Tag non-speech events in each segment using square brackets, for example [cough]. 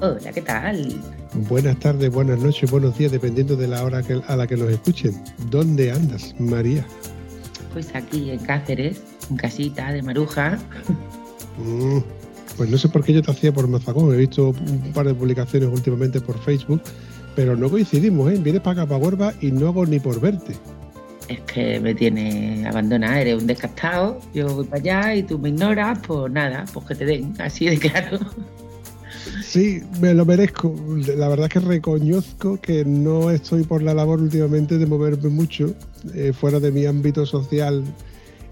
Hola ¿qué tal? Buenas tardes, buenas noches, buenos días, dependiendo de la hora que- a la que nos escuchen. ¿Dónde andas, María? Pues aquí en Cáceres, en casita de Maruja. Mm, pues no sé por qué yo te hacía por Mazagón. He visto un par de publicaciones últimamente por Facebook, pero no coincidimos, ¿eh? Vienes para acá, para Huerva, y no hago ni por verte. Es que me tiene abandonada, eres un descastado. Yo voy para allá y tú me ignoras, pues nada, pues que te den, así de claro. Sí, me lo merezco. La verdad es que reconozco que no estoy por la labor últimamente de moverme mucho eh, fuera de mi ámbito social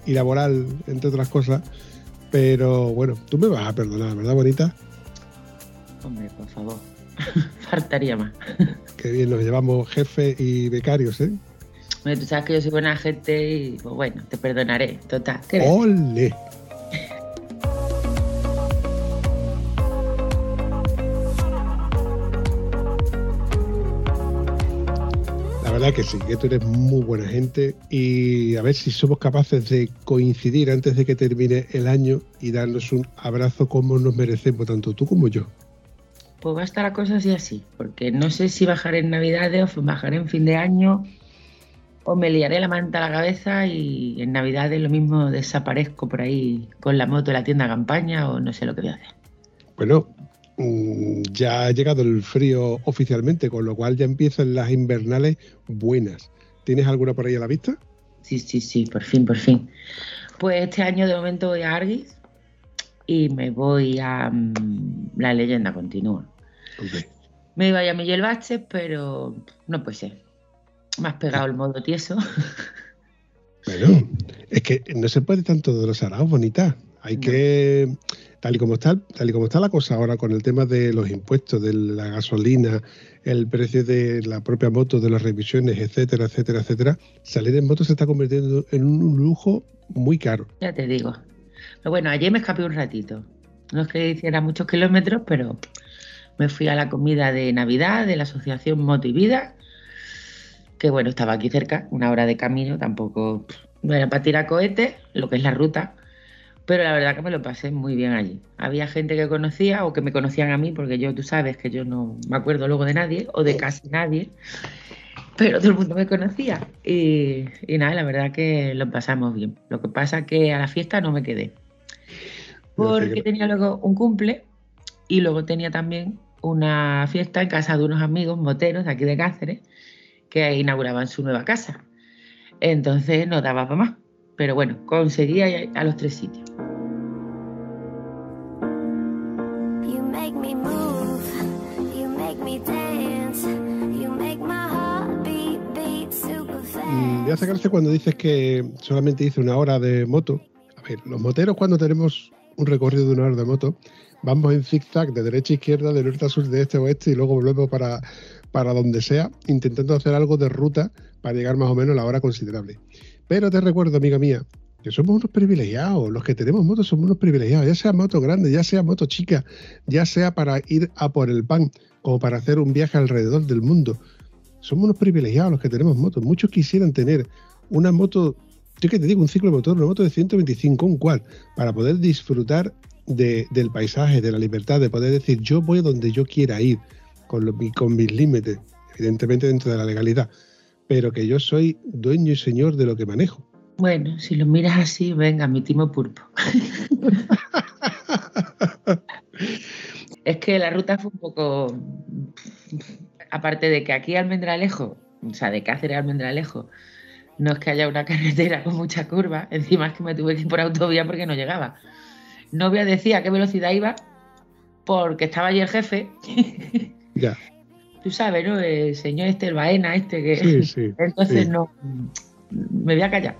y laboral, entre otras cosas. Pero bueno, tú me vas a perdonar, ¿verdad, bonita? Hombre, por favor. [laughs] Faltaría más. [laughs] Que bien nos llevamos jefe y becarios, ¿eh? Tú sabes que yo soy buena gente y pues bueno, te perdonaré. Total. ¿qué ves? Verdad que sí, que tú eres muy buena gente y a ver si somos capaces de coincidir antes de que termine el año y darnos un abrazo como nos merecemos, tanto tú como yo. Pues va a estar la cosa así así, porque no sé si bajaré en Navidades o bajaré en fin de año o me liaré la manta a la cabeza y en Navidades lo mismo desaparezco por ahí con la moto de la tienda campaña o no sé lo que voy a hacer. Bueno, ya ha llegado el frío oficialmente, con lo cual ya empiezan las invernales buenas. ¿Tienes alguna por ahí a la vista? Sí, sí, sí, por fin, por fin. Pues este año de momento voy a Arguis y me voy a mm, La leyenda continúa. Me iba a Miguel Baches, pero no puede ser. Me has pegado el modo tieso. Bueno, es que no se puede tanto de los araos, bonita. Hay No. que, tal y como está, tal y como está la cosa ahora con el tema de los impuestos, de la gasolina, el precio de la propia moto, de las revisiones, etcétera, etcétera, etcétera, salir en moto se está convirtiendo en un lujo muy caro. Ya te digo. Pero bueno, ayer me escapé un ratito. No es que hiciera muchos kilómetros, pero me fui a la comida de Navidad de la Asociación Moto y Vida, que bueno, estaba aquí cerca, una hora de camino, tampoco no era para tirar cohetes, lo que es la ruta, pero la verdad que me lo pasé muy bien allí. Había gente que conocía o que me conocían a mí, porque yo, tú sabes que yo no me acuerdo luego de nadie o de casi nadie, pero todo el mundo me conocía. Y, y nada, la verdad que lo pasamos bien. Lo que pasa que a la fiesta no me quedé. Porque tenía luego un cumple y luego tenía también una fiesta en casa de unos amigos moteros de aquí de Cáceres que inauguraban su nueva casa. Entonces no daba para más. Pero bueno, conseguía a los tres sitios. Fast. gracia cuando dices que solamente hice una hora de moto. A ver, los moteros cuando tenemos un recorrido de una hora de moto, vamos en zigzag de derecha a izquierda, de norte a sur, de este a oeste y luego volvemos para, para donde sea, intentando hacer algo de ruta para llegar más o menos a la hora considerable. Pero te recuerdo, amiga mía, que somos unos privilegiados. Los que tenemos motos somos unos privilegiados, ya sea moto grande, ya sea moto chica, ya sea para ir a por el pan, como para hacer un viaje alrededor del mundo. Somos unos privilegiados los que tenemos motos. Muchos quisieran tener una moto, yo que te digo, un ciclo motor, una moto de 125, un cual, para poder disfrutar de- del paisaje, de la libertad, de poder decir, yo voy donde yo quiera ir, con, lo- con mis límites, evidentemente dentro de la legalidad, pero que yo soy dueño y señor de lo que manejo. Bueno, si lo miras así, venga, mi timo pulpo. [laughs] es que la ruta fue un poco. Aparte de que aquí Almendralejo, o sea, de Cáceres a Almendralejo, no es que haya una [laughs] carretera con mucha curva, encima es que me tuve que ir por autovía porque no llegaba. No voy a decir a qué velocidad iba, porque estaba allí el jefe. [laughs] Ya, Tú sabes, ¿no? El señor este, el Baena, este que. sí, sí. [laughs] Entonces sí. no. Me voy a callar.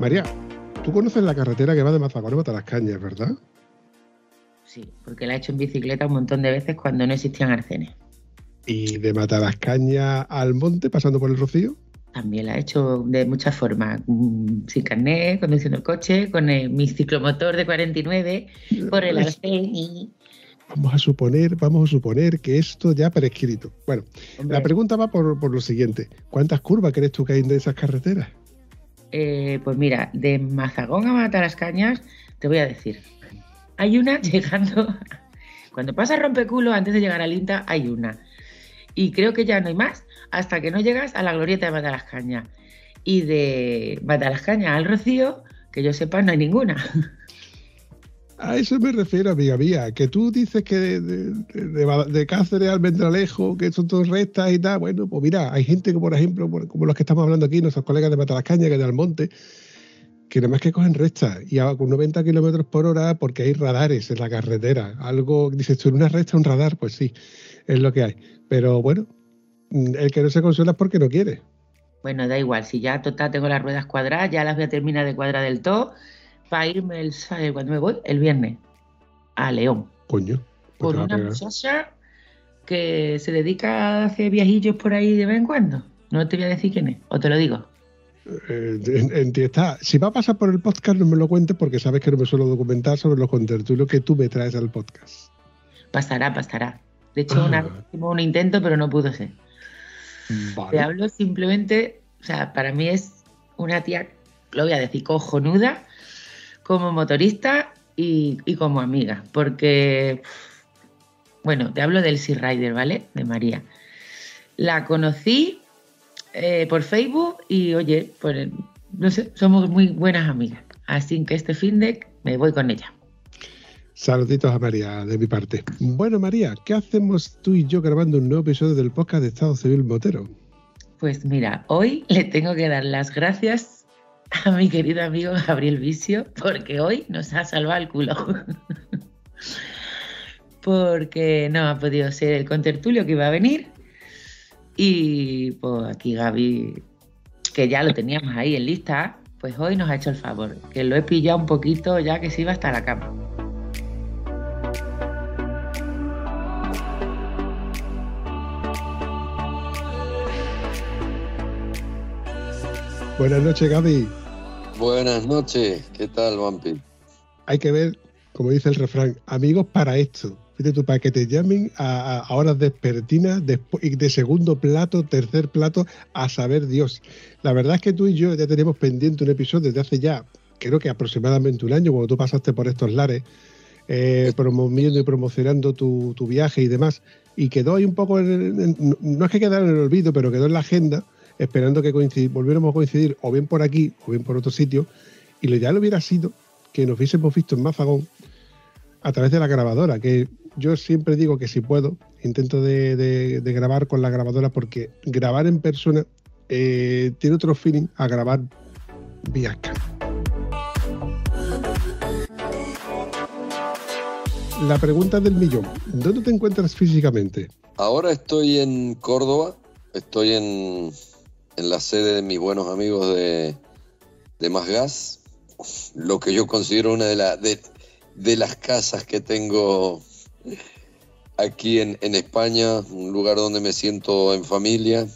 María, tú conoces la carretera que va de Mazagón a Matalascañas, ¿verdad? Sí, porque la he hecho en bicicleta un montón de veces cuando no existían arcenes. Y de Matalascañas al monte, pasando por el Rocío. También la he hecho de muchas formas, mm, sin carnet, conduciendo el coche, con el- mi ciclomotor de 49, por el arcén y... Vamos a suponer, vamos a suponer que esto ya prescrito. Bueno, Hombre, la pregunta va por, por lo siguiente. ¿Cuántas curvas crees tú que hay de esas carreteras? Eh, pues mira, de Mazagón a Matalascañas, te voy a decir. Hay una [laughs] llegando... Cuando pasa Rompeculo, antes de llegar al INTA, hay una. Y creo que ya no hay más hasta que no llegas a la glorieta de Matalascaña. Y de Matalascaña al Rocío, que yo sepa, no hay ninguna. [laughs] A eso me refiero, amiga mía, que tú dices que de, de- de- de Cáceres al Vendralejo, que son todas rectas y tal. Bueno, pues mira, hay gente que, por ejemplo, como los que estamos hablando aquí, nuestros colegas de Matalascaña, que de Almonte, que nada más que cogen rectas y a, con 90 kilómetros por hora porque hay radares en la carretera. Algo, dices tú, en una recta un radar, pues sí, es lo que hay. Pero bueno, mm, el que no se consuela es porque no quiere. Bueno, da igual, si ya total tengo las ruedas cuadradas, ya las voy a terminar de cuadrar del todo para irme el, sa- cuando me voy, el viernes, a León. Coño. pues Con a una muchacha que se dedica a hacer viajillos por ahí de vez en cuando. No te voy a decir quién es, o te lo digo. Eh, en, en ti está. Si va a pasar por el podcast, no me lo cuentes porque sabes que no me suelo documentar sobre los contertulios que tú me traes al podcast. Pasará, pasará. De hecho, una Ah. vez hicimos un intento, pero no pudo ser. Te hablo simplemente, o sea, para mí es una tía, lo voy a decir, cojonuda, como motorista y, y como amiga, porque, bueno, te hablo del Sea Rider, ¿vale? De María. La conocí eh, por Facebook y, oye, pues, no sé, somos muy buenas amigas. Así que este fin de me voy con ella. Saluditos a María de mi parte. Bueno, María, ¿qué hacemos tú y yo grabando un nuevo episodio del podcast de Estado Civil Motero? Pues mira, hoy le tengo que dar las gracias [laughs] a mi querido amigo Gabriel Vicio porque hoy nos ha salvado el culo. [laughs] porque no ha podido ser el contertulio que iba a venir. Y pues aquí Gaby, que ya lo teníamos ahí en lista, pues hoy nos ha hecho el favor, que lo he pillado un poquito ya que se iba hasta la cama. Buenas noches, Gaby. Buenas noches, ¿qué tal, Vampi? Hay que ver, como dice el refrán, amigos para esto. Fíjate tú, para que te llamen a, horas despertinas y de segundo plato, tercer plato, a saber Dios. La verdad es que tú y yo ya teníamos pendiente un episodio desde hace ya, creo que aproximadamente un año, cuando tú pasaste por estos lares, eh, promoviendo y promocionando tu, tu viaje y demás. Y quedó ahí un poco, en- no es que quedara en el olvido, pero quedó en la agenda, esperando que volviéramos a coincidir o bien por aquí o bien por otro sitio. Y lo ideal hubiera sido que nos hubiésemos visto en Mazagón a través de la grabadora, que yo siempre digo que si puedo, intento de grabar con la grabadora porque grabar en persona eh, tiene otro feeling a grabar vía Skype. La pregunta del millón, ¿dónde te encuentras físicamente? Ahora estoy en Córdoba, estoy en, en la sede de mis buenos amigos de, de Más lo que yo considero una de, la- de, de las casas que tengo aquí en, en España, un lugar donde me siento en familia,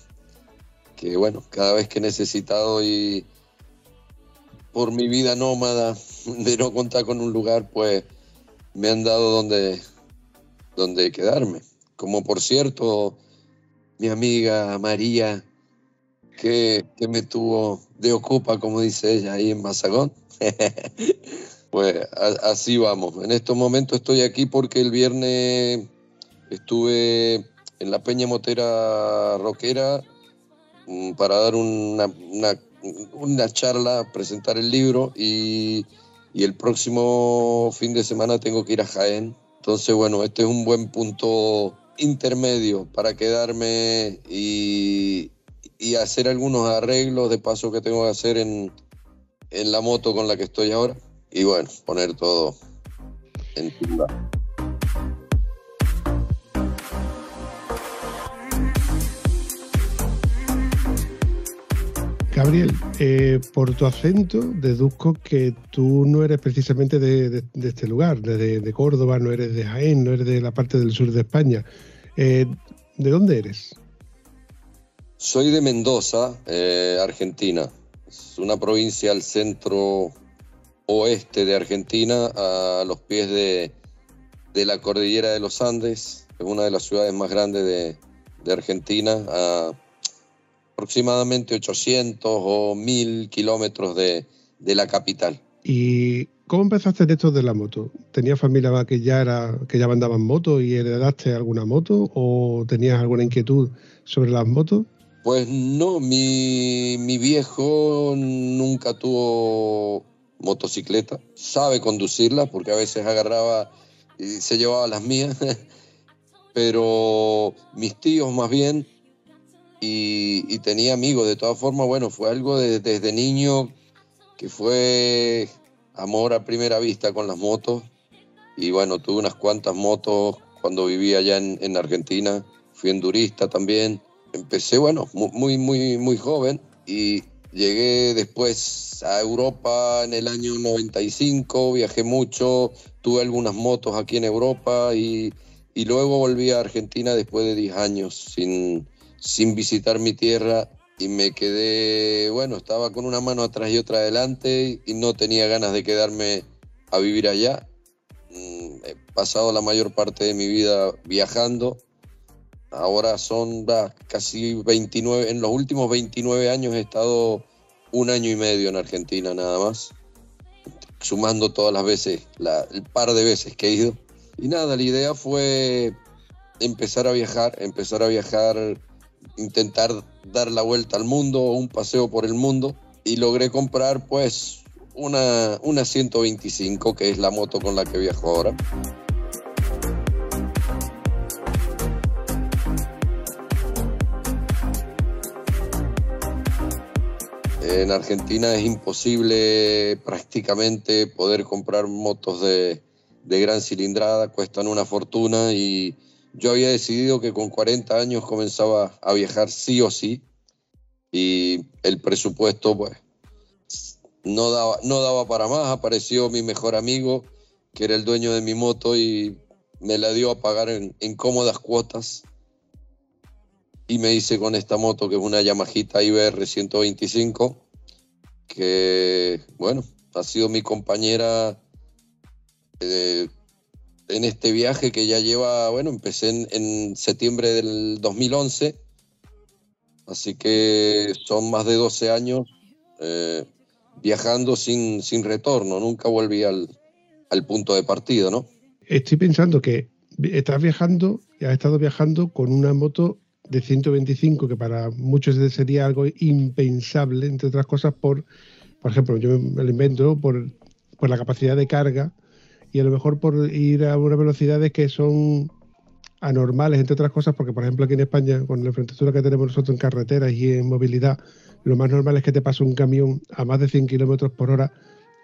que bueno, cada vez que he necesitado y por mi vida nómada de no contar con un lugar, pues me han dado donde, donde quedarme. Como por cierto, mi amiga María, que, que me tuvo de ocupa, como dice ella, ahí en Mazagón. [laughs] pues a- así vamos. En estos momentos estoy aquí porque el viernes estuve en la Peña Motera Roquera mm, para dar una, una, una charla, presentar el libro y, y el próximo fin de semana tengo que ir a Jaén. Entonces, bueno, este es un buen punto intermedio para quedarme y, y hacer algunos arreglos de paso que tengo que hacer en, en la moto con la que estoy ahora. Y bueno, poner todo en lugar. Gabriel, eh, por tu acento deduzco que tú no eres precisamente de, de- de este lugar, de, de Córdoba, no eres de Jaén, no eres de la parte del sur de España. Eh, ¿De dónde eres? Soy de Mendoza, eh, Argentina. Es una provincia al centro oeste de Argentina, a los pies de, de la cordillera de los Andes. Es una de las ciudades más grandes de, Argentina, a aproximadamente 800 o 1000 kilómetros de, de la capital. ¿Y cómo empezaste en esto de la moto? ¿Tenías familia que ya era que ya andaba en moto y heredaste alguna moto o tenías alguna inquietud sobre las motos? Pues no, mi, mi viejo nunca tuvo motocicleta. Sabe conducirla porque a veces agarraba y se llevaba las mías. [laughs] Pero mis tíos más bien y, y tenía amigos. De todas formas, bueno, fue algo de- desde niño que fue amor a primera vista con las motos. Y bueno, tuve unas cuantas motos cuando vivía allá en, en Argentina. Fui endurista también empecé, bueno, mu- muy, muy, muy joven y llegué después a Europa en el año 95, viajé mucho, tuve algunas motos aquí en Europa y, y luego volví a Argentina después de 10 años sin, sin visitar mi tierra y me quedé, bueno, estaba con una mano atrás y otra adelante y no tenía ganas de quedarme a vivir allá. Mm, He pasado la mayor parte de mi vida viajando Ahora son casi 29, en los últimos 29 años he estado un año y medio en Argentina nada más, sumando todas las veces, el par de veces que he ido. Y nada, la idea fue empezar a viajar, empezar a viajar, intentar dar la vuelta al mundo, un paseo por el mundo, y logré comprar pues una, una 125, que es la moto con la que viajo ahora. En Argentina es imposible prácticamente poder comprar motos de, gran cilindrada, cuestan una fortuna y yo había decidido que con 40 años comenzaba a viajar sí o sí y el presupuesto pues no daba, no daba para más, apareció mi mejor amigo que era el dueño de mi moto y me la dio a pagar en, en cómodas cuotas. Y me hice con esta moto que es una Yamahita IBR 125 que bueno ha sido mi compañera eh, en este viaje que ya lleva bueno empecé en, septiembre del 2011 así que son más de 12 años eh, viajando sin, sin retorno nunca volví al, al punto de partida no Estoy pensando que estás viajando y has estado viajando con una moto de 125 que para muchos sería algo impensable, entre otras cosas por, por ejemplo, yo me lo invento por, por la capacidad de carga y a lo mejor por ir a unas velocidades que son anormales, entre otras cosas, porque por ejemplo aquí en España, con la infraestructura que tenemos nosotros en carreteras y en movilidad, lo más normal es que te pase un camión a más de 100 kilómetros por hora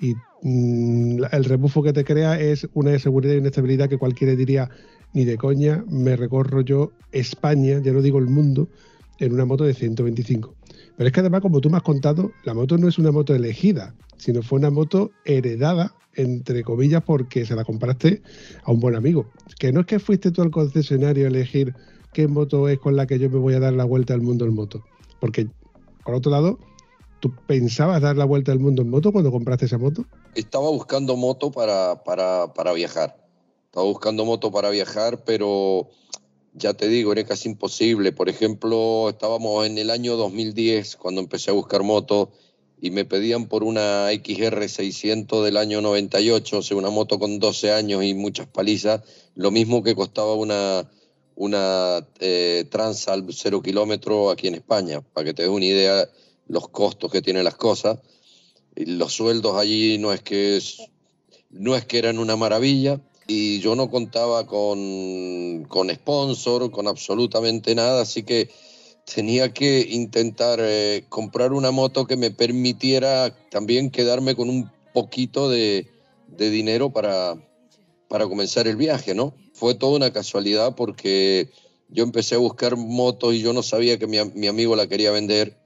y mm, el rebufo que te crea es una inseguridad y una estabilidad que cualquiera diría ni de coña me recorro yo España, ya no digo el mundo, en una moto de 125. Pero es que además, como tú me has contado, la moto no es una moto elegida, sino fue una moto heredada, entre comillas, porque se la compraste a un buen amigo. Que no es que fuiste tú al concesionario a elegir qué moto es con la que yo me voy a dar la vuelta al mundo en moto. Porque, por otro lado, ¿tú pensabas dar la vuelta al mundo en moto cuando compraste esa moto? estaba buscando moto para, para, para viajar. Estaba buscando moto para viajar, pero ya te digo, era casi imposible. Por ejemplo, estábamos en el año 2010 cuando empecé a buscar moto y me pedían por una XR 600 del año 98, o sea, una moto con 12 años y muchas palizas, lo mismo que costaba una, una eh, Transalp 0 kilómetro aquí en España, para que te des una idea los costos que tienen las cosas. Y los sueldos allí no es que es- no es que eran una maravilla y yo no contaba con, con sponsor, con absolutamente nada, así que tenía que intentar eh, comprar una moto que me permitiera también quedarme con un poquito de, de dinero para, para comenzar el viaje, ¿no? Fue toda una casualidad porque yo empecé a buscar motos y yo no sabía que mi, am- mi amigo la quería vender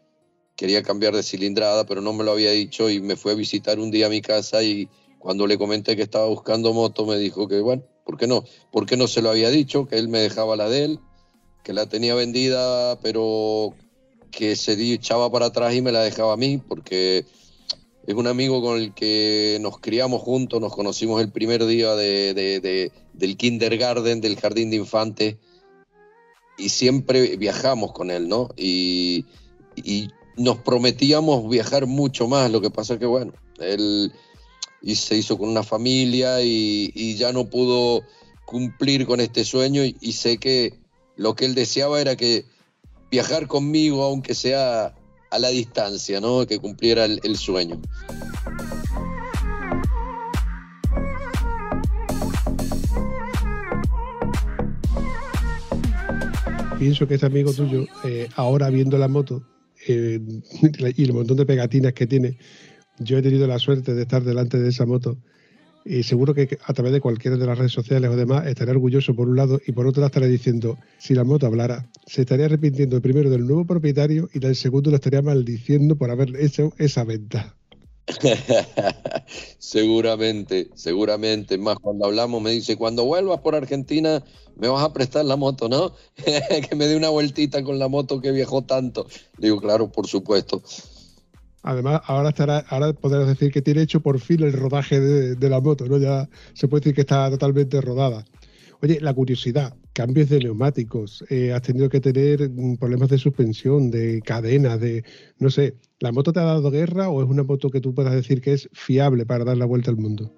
quería cambiar de cilindrada, pero no me lo había dicho y me fue a visitar un día a mi casa y cuando le comenté que estaba buscando moto me dijo que bueno, ¿por qué no? ¿Por qué no se lo había dicho? Que él me dejaba la de él, que la tenía vendida, pero que se echaba para atrás y me la dejaba a mí, porque es un amigo con el que nos criamos juntos, nos conocimos el primer día de, de- de- del kindergarten, del jardín de infantes, y siempre viajamos con él, ¿no? Y, y nos prometíamos viajar mucho más, lo que pasa que, bueno, él y se hizo con una familia y, ya no pudo cumplir con este sueño y, sé que lo que él deseaba era que viajar conmigo, aunque sea a la distancia, ¿no? Que cumpliera el, el sueño. Pienso que este amigo tuyo, eh, ahora viendo la moto eh, [laughs] y el montón de pegatinas que tiene, yo he tenido la suerte de estar delante de esa moto y seguro que a través de cualquiera de las redes sociales o demás estaré orgulloso por un lado y por otro estaré diciendo, si la moto hablara, se estaría arrepintiendo primero del nuevo propietario y del segundo lo estaría maldiciendo por haber hecho esa venta. [laughs] seguramente, seguramente. Más cuando hablamos me dice, cuando vuelvas por Argentina me vas a prestar la moto, ¿no? [laughs] que me dé una vueltita con la moto que viajó tanto. Digo, claro, por supuesto. Además, ahora estará, ahora podrás decir que tiene hecho por fin el rodaje de, de la moto, ¿no? Ya se puede decir que está totalmente rodada. Oye, la curiosidad, cambios de neumáticos, eh, has tenido que tener mm, problemas de suspensión, de cadena, de, no sé, ¿la moto te ha dado guerra o es una moto que tú puedas decir que es fiable para dar la vuelta al mundo?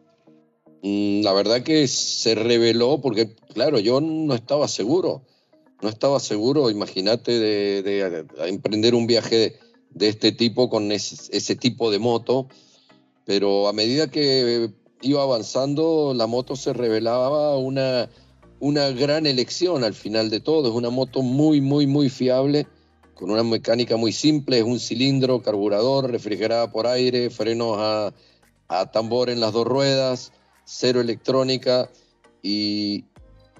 Mm, La verdad que se reveló porque, claro, yo no estaba seguro. No estaba seguro, imagínate, de, de- de emprender un viaje de este tipo con ese, ese tipo de moto. Pero a medida que iba avanzando, la moto se revelaba una, una gran elección al final de todo. Es una moto muy, muy, muy fiable, con una mecánica muy simple. Es un cilindro, carburador, refrigerada por aire, frenos a, tambor en las dos ruedas, cero electrónica y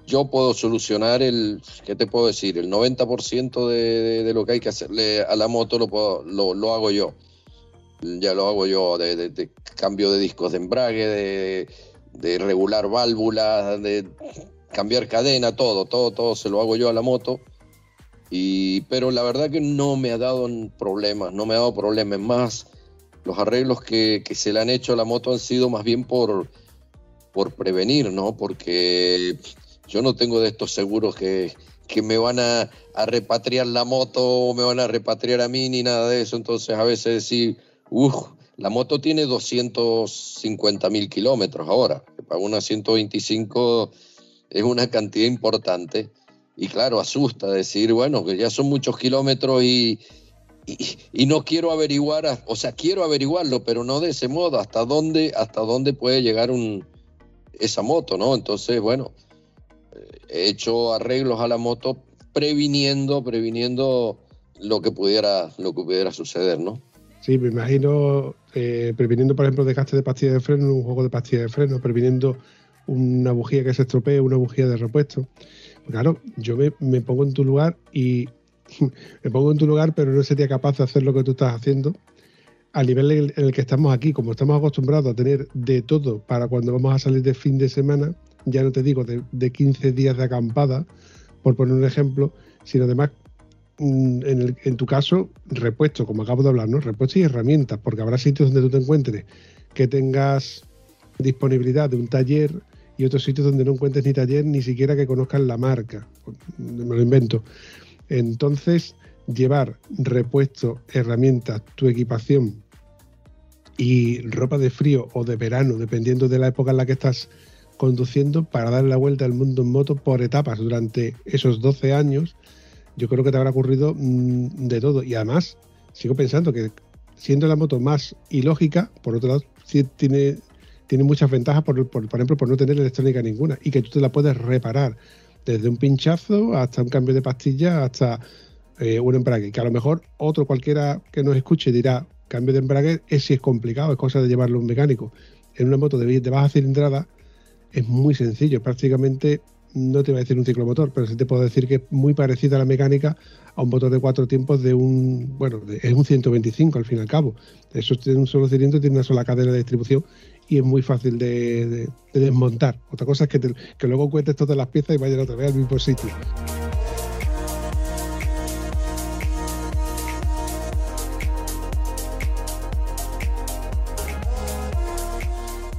yo puedo solucionar el, ¿qué te puedo decir? El 90% de, lo que hay que hacerle a la moto lo, lo, hago yo. Ya lo hago yo, de, de- cambio de discos de embrague, de regular válvulas, de cambiar cadena, todo, todo, todo se lo hago yo a la moto. Y, pero la verdad que no me ha dado problemas, no me ha dado problemas. Más los arreglos que, que se le han hecho a la moto han sido más bien por, por prevenir, ¿no? Porque yo no tengo de estos seguros que, que me van a, a repatriar la moto o me van a repatriar a mí ni nada de eso. Entonces a veces decir, uff, la moto tiene 250 mil kilómetros ahora. Para una 125 es una cantidad importante. Y claro, asusta decir, bueno, que ya son muchos kilómetros y, y, no quiero averiguar, o sea, quiero averiguarlo, pero no de ese modo, hasta dónde, hasta dónde puede llegar un, esa moto, ¿no? Entonces, bueno, eh, he hecho arreglos a la moto previniendo, previniendo lo que pudiera, lo que pudiera suceder, ¿no? Sí, me imagino eh, previniendo, por ejemplo, desgaste de pastillas de freno en un juego de pastillas de freno, previniendo una bujía que se estropee, una bujía de repuesto. Claro, yo me, me pongo en tu lugar y [laughs] me pongo en tu lugar, pero no sería capaz de hacer lo que tú estás haciendo. Al nivel en el, que estamos aquí, como estamos acostumbrados a tener de todo para cuando vamos a salir de fin de semana, ya no te digo de, de 15 días de acampada, por poner un ejemplo, sino además mm, en, en tu caso, repuesto, como acabo de hablar, ¿no? Repuesto y herramientas, porque habrá sitios donde tú te encuentres que tengas disponibilidad de un taller y otros sitios donde no encuentres ni taller ni siquiera que conozcan la marca. Me lo invento. Entonces, llevar repuesto, herramientas, tu equipación y ropa de frío o de verano, dependiendo de la época en la que estás conduciendo, para dar la vuelta al mundo en moto por etapas durante esos 12 años, yo creo que te habrá ocurrido mm, de todo. Y además, sigo pensando que siendo la moto más ilógica, por otro lado, tiene, tiene muchas ventajas, por, por, por ejemplo, por no tener electrónica ninguna y que tú te la puedes reparar desde un pinchazo hasta un cambio de pastilla hasta eh, un embrague. Que a lo mejor otro cualquiera que nos escuche dirá, cambio de embrague es si es complicado, es cosa de llevarlo a un mecánico. En una moto de, de baja cilindrada es muy sencillo, prácticamente no te voy a decir un ciclomotor, pero sí te puedo decir que es muy parecida a la mecánica a un motor de cuatro tiempos de un, bueno, es un 125 al fin y al cabo. Eso tiene un solo cilindro, tiene una sola cadena de distribución y es muy fácil de, de- de desmontar. Otra cosa es que, te- que luego cuentes todas las piezas y vayan otra vez al mismo sitio.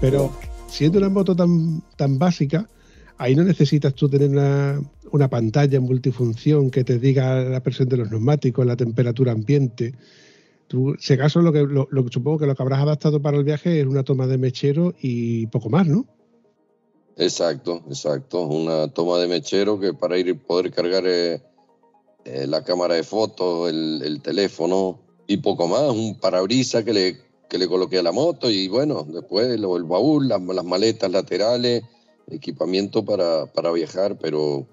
Pero siendo una moto tan, tan básica, ahí no necesitas tú tener una, una pantalla multifunción que te diga la presión de los neumáticos, la temperatura ambiente. Tú, si acaso, lo que, lo, lo supongo que lo que habrás adaptado para el viaje es una toma de mechero y poco más, ¿no? Exacto, exacto. Una toma de mechero que para ir poder cargar eh, eh, la cámara de fotos, el, el teléfono y poco más. Un parabrisa que le, que le coloqué a la moto y bueno, después lo- el baúl, las, las maletas laterales, equipamiento para, para viajar, pero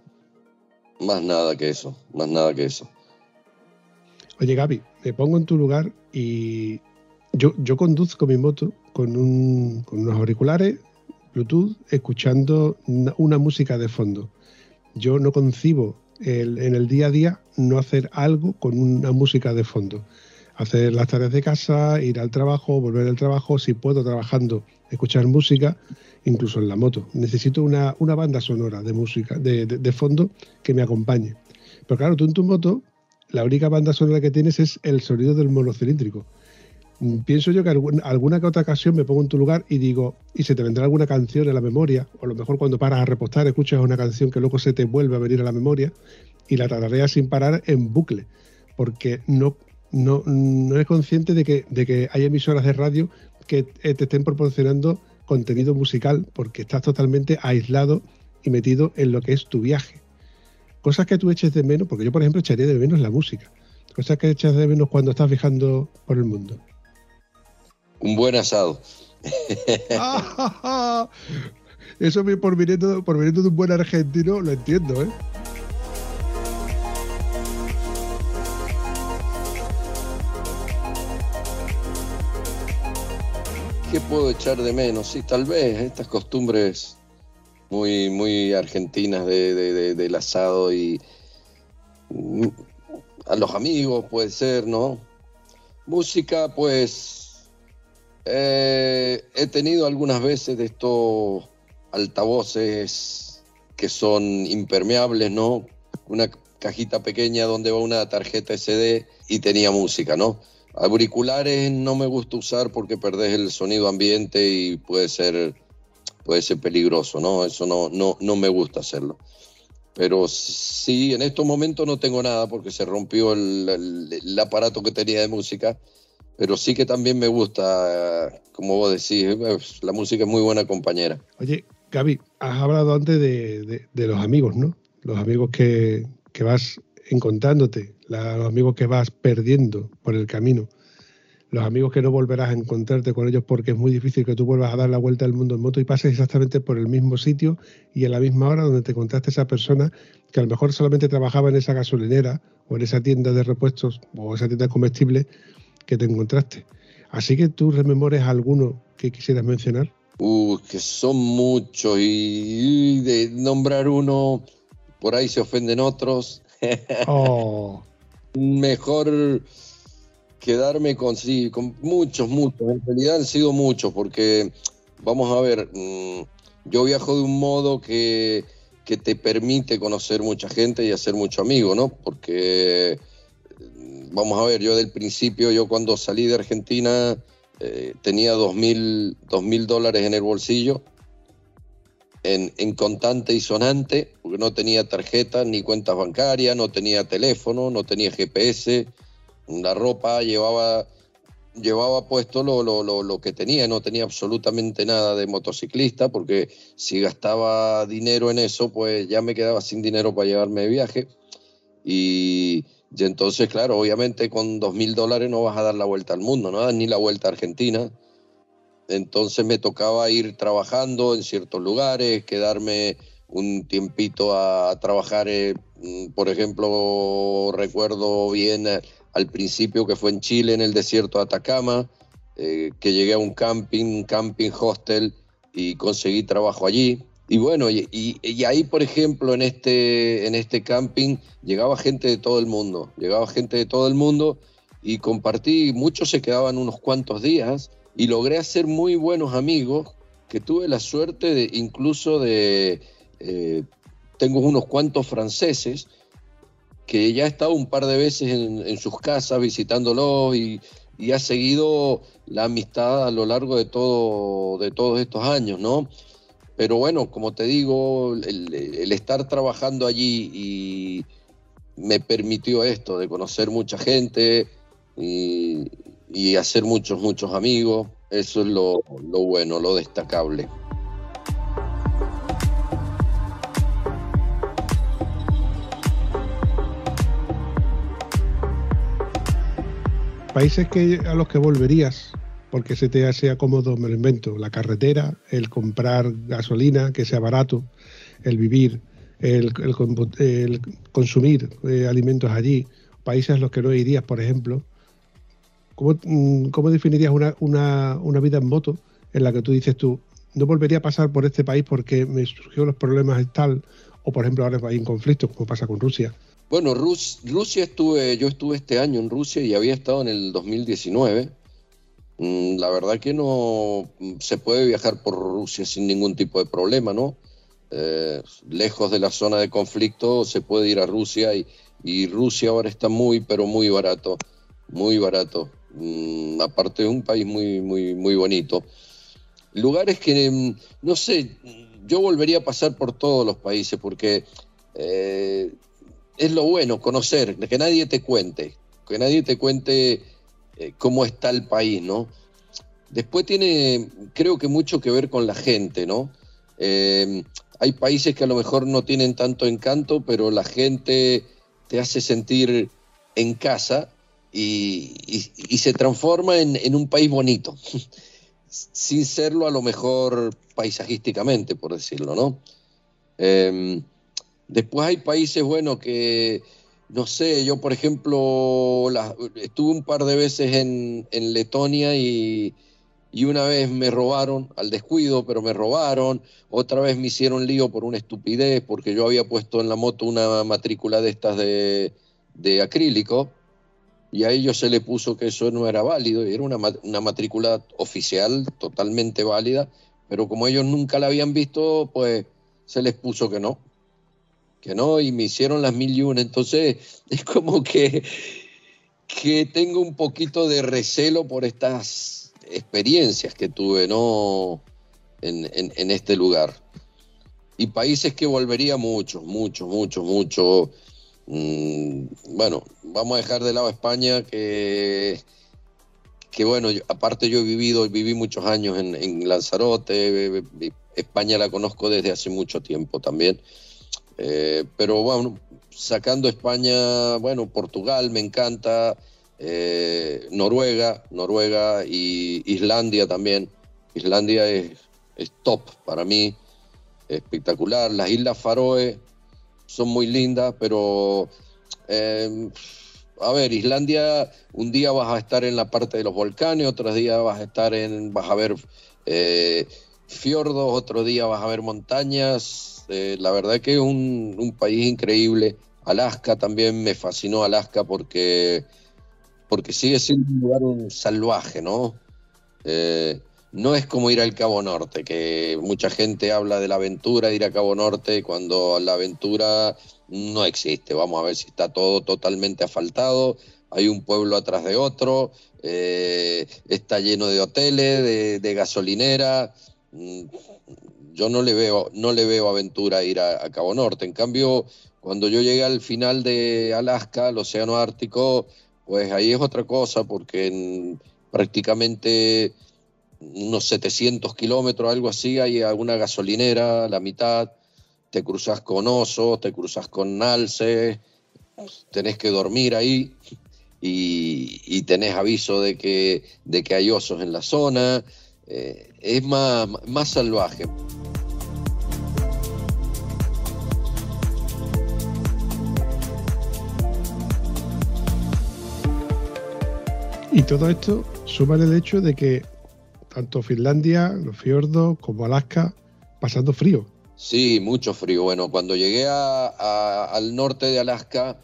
más nada que eso, más nada que eso. Oye, Gaby, me pongo en tu lugar y yo, conduzco mi moto con, un, con unos auriculares Bluetooth escuchando una, música de fondo. Yo no concibo en el día a día no hacer algo con una música de fondo. Hacer las tareas de casa, ir al trabajo, volver al trabajo, si puedo trabajando, escuchar música, incluso en la moto. Necesito una, banda sonora de música, de- de fondo que me acompañe. Pero claro, tú en tu moto la única banda sonora que tienes es el sonido del monocilíndrico. Mm, Pienso yo que algún- alguna que otra ocasión me pongo en tu lugar y digo, y se te vendrá alguna canción en la memoria, o a lo mejor cuando paras a repostar escuchas una canción que luego se te vuelve a venir a la memoria y la tarareas sin parar en bucle, porque no, no, no eres consciente de que, de que hay emisoras de radio que eh, te estén proporcionando contenido musical, porque estás totalmente aislado y metido en lo que es tu viaje. Cosas que tú eches de menos, porque yo, por ejemplo, echaría de menos la música. Cosas que echas de menos cuando estás viajando por el mundo. Un buen asado. [laughs] Eso por viniendo, por viniendo de un buen argentino lo entiendo, ¿eh? ¿Qué puedo echar de menos? Sí, tal vez estas costumbres muy, muy argentinas de, de- de- del asado y mm, a los amigos puede ser, ¿no? Música, pues eh, he tenido algunas veces de estos altavoces que son impermeables, ¿no? Una cajita pequeña donde va una tarjeta SD y tenía música, ¿no? Auriculares no me gusta usar porque perdés el sonido ambiente y puede ser, puede ser peligroso, ¿no? Eso no, no, no me gusta hacerlo. Pero sí, en estos momentos no tengo nada porque se rompió el, aparato que tenía de música. Pero sí que también me gusta, como vos decís, eh, la música es muy buena compañera. Oye, Gaby, has hablado antes de, de- de los amigos, ¿no? Los amigos que, que vas encontrándote, la- los amigos que vas perdiendo por el camino, los amigos que no volverás a encontrarte con ellos porque es muy difícil que tú vuelvas a dar la vuelta al mundo en moto y pases exactamente por el mismo sitio y en la misma hora donde te encontraste esa persona que a lo mejor solamente trabajaba en esa gasolinera o en esa tienda de repuestos o esa tienda de comestibles que te encontraste. Así que tú rememores alguno que quisieras mencionar. Uh, que son muchos y, y de nombrar uno, por ahí se ofenden otros. [laughs] Oh, Mejor quedarme con sí, con muchos, muchos. En realidad han sido muchos, porque vamos a ver, mm, yo viajo de un modo que, que te permite conocer mucha gente y hacer mucho amigo, ¿no? Porque mm, vamos a ver, yo del principio, yo cuando salí de Argentina eh, tenía dos mil, dos mil dólares en el bolsillo, en, en contante y sonante, porque no tenía tarjeta ni cuentas bancarias, no tenía teléfono, no tenía GPS, la ropa llevaba, llevaba puesto lo, lo, lo, lo que tenía, no tenía absolutamente nada de motociclista, porque si gastaba dinero en eso, pues ya me quedaba sin dinero para llevarme de viaje. Y, y entonces, claro, obviamente con dos mil dólares no vas a dar la vuelta al mundo, no das ni la vuelta a Argentina. Entonces me tocaba ir trabajando en ciertos lugares, quedarme un tiempito a, trabajar, eh, mm, por ejemplo, recuerdo bien eh, al principio que fue en Chile, en el desierto de Atacama, eh, que llegué a un camping, camping hostel y conseguí trabajo allí. y bueno, y ahí, por ejemplo, en este, en este camping llegaba gente de todo el mundo, llegaba gente de todo el mundo y compartí, muchos se quedaban unos cuantos días y logré hacer muy buenos amigos que tuve la suerte de incluso de, eh, tengo unos cuantos franceses que ya he estado un par de veces en, sus casas visitándolos y, ha seguido la amistad a lo largo de, todo, de todos estos años, ¿no? Pero bueno, como te digo, el, estar trabajando allí y me permitió esto, de conocer mucha gente y, hacer muchos, muchos amigos. Eso es lo bueno, lo destacable. Países que, a los que volverías, porque se te sea cómodo, me lo invento, la carretera, el comprar gasolina, que sea barato, el vivir, el, consumir eh, alimentos allí, países a los que no irías, por ejemplo. ¿Cómo, mm, cómo definirías una, una, una vida en moto en la que tú dices tú, no volvería a pasar por este país porque me surgió los problemas tal, o por ejemplo ahora hay en conflicto, como pasa con Rusia? Bueno, Rus- Rusia estuve, yo estuve este año en Rusia y había estado en el 2019. Mm, La verdad que no mm, se puede viajar por Rusia sin ningún tipo de problema, ¿no? Eh, lejos de la zona de conflicto se puede ir a Rusia y, Rusia ahora está muy, pero muy barato, muy barato. Mm, aparte de un país muy, muy, muy bonito. Lugares que, no sé, yo volvería a pasar por todos los países porque eh, es lo bueno, conocer, que nadie te cuente, que nadie te cuente eh, cómo está el país, ¿no? Después tiene, creo que mucho que ver con la gente, ¿no? Eh, hay países que a lo mejor no tienen tanto encanto, pero la gente te hace sentir en casa y, se transforma en, en un país bonito, [laughs] sin serlo a lo mejor paisajísticamente, por decirlo, ¿no? Eh, Después hay países, bueno, que, no sé, yo por ejemplo, estuve un par de veces en, Letonia y, una vez me robaron al descuido, pero me robaron, otra vez me hicieron lío por una estupidez, porque yo había puesto en la moto una matrícula de estas de, acrílico y a ellos se le puso que eso no era válido, y era una, una matrícula oficial totalmente válida, pero como ellos nunca la habían visto, pues se les puso que no que no, y me hicieron las mil y una. Entonces, [laughs] es como que, que tengo un poquito de recelo por estas experiencias que tuve, ¿no? En, en- este lugar. Y países que volvería mucho, mucho, mucho, mucho. Mm, bueno, vamos a dejar de lado España, que, que bueno, aparte yo he vivido, viví muchos años en, en Lanzarote, España la conozco desde hace mucho tiempo también. Eh, pero bueno, sacando España, bueno, Portugal me encanta, eh, Noruega, Noruega y Islandia también. Islandia es, es top para mí, espectacular. Las Islas Faroe son muy lindas, pero eh, a ver, Islandia, un día vas a estar en la parte de los volcanes, otro día vas a estar en, vas a ver eh, fiordos, otro día vas a ver montañas. Eh, la verdad que es un, país increíble. Alaska también me fascinó Alaska porque, porque sigue siendo un lugar salvaje, ¿no? Eh, no es como ir al Cabo Norte, que mucha gente habla de la aventura ir a Cabo Norte cuando la aventura no existe. Vamos a ver si está todo totalmente asfaltado, hay un pueblo atrás de otro, eh, está lleno de hoteles, de, de gasolinera. Yo no le veo, no le veo aventura ir a, Cabo Norte. En cambio, cuando yo llegué al final de Alaska, al Océano Ártico, pues ahí es otra cosa, porque en prácticamente unos 700 kilómetros, algo así, hay alguna gasolinera, la mitad, te cruzas con osos, te cruzas con alces, tenés que dormir ahí y, y tenés aviso de que, de que hay osos en la zona, eh, es más, más salvaje. Y todo esto suma el hecho de que tanto Finlandia, los fiordos, como Alaska, pasando frío. Sí, mucho frío. Bueno, cuando llegué a- al norte de Alaska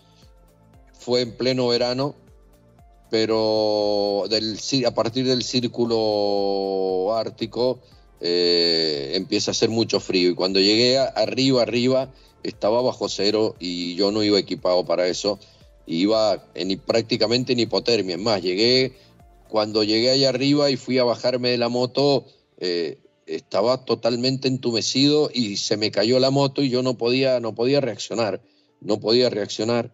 fue en pleno verano, pero a partir del círculo ártico eh, empieza a hacer mucho frío. Y cuando llegué a- arriba, arriba, estaba bajo cero y yo no iba equipado para eso. Iba en, prácticamente en hipotermia. Es más, llegué, cuando llegué allá arriba y fui a bajarme de la moto, eh, estaba totalmente entumecido y se me cayó la moto y yo no podía, no podía reaccionar, no podía reaccionar.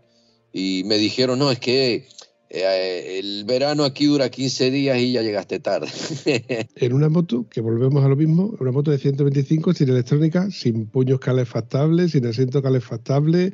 Y me dijeron, no, es que eh, el verano aquí dura 15 días y ya llegaste tarde. [laughs] En una moto, que volvemos a lo mismo, una moto de 125 sin electrónica, sin puños calefactables, sin asiento calefactable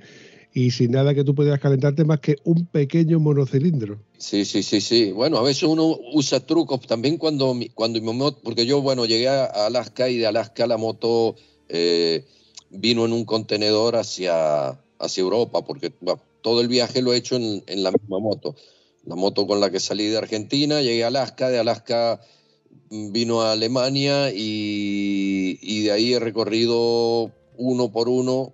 y sin nada que tú pudieras calentarte más que un pequeño monocilindro. Sí, sí, sí, sí. Bueno, a veces uno usa trucos también cuando, cuando mi moto, porque yo, bueno, llegué a Alaska y de Alaska la moto eh, vino en un contenedor hacia, hacia Europa, porque bueno, todo el viaje lo he hecho en, en la misma moto. La moto con la que salí de Argentina, llegué a Alaska, de Alaska vino a Alemania y, y de ahí he recorrido uno por uno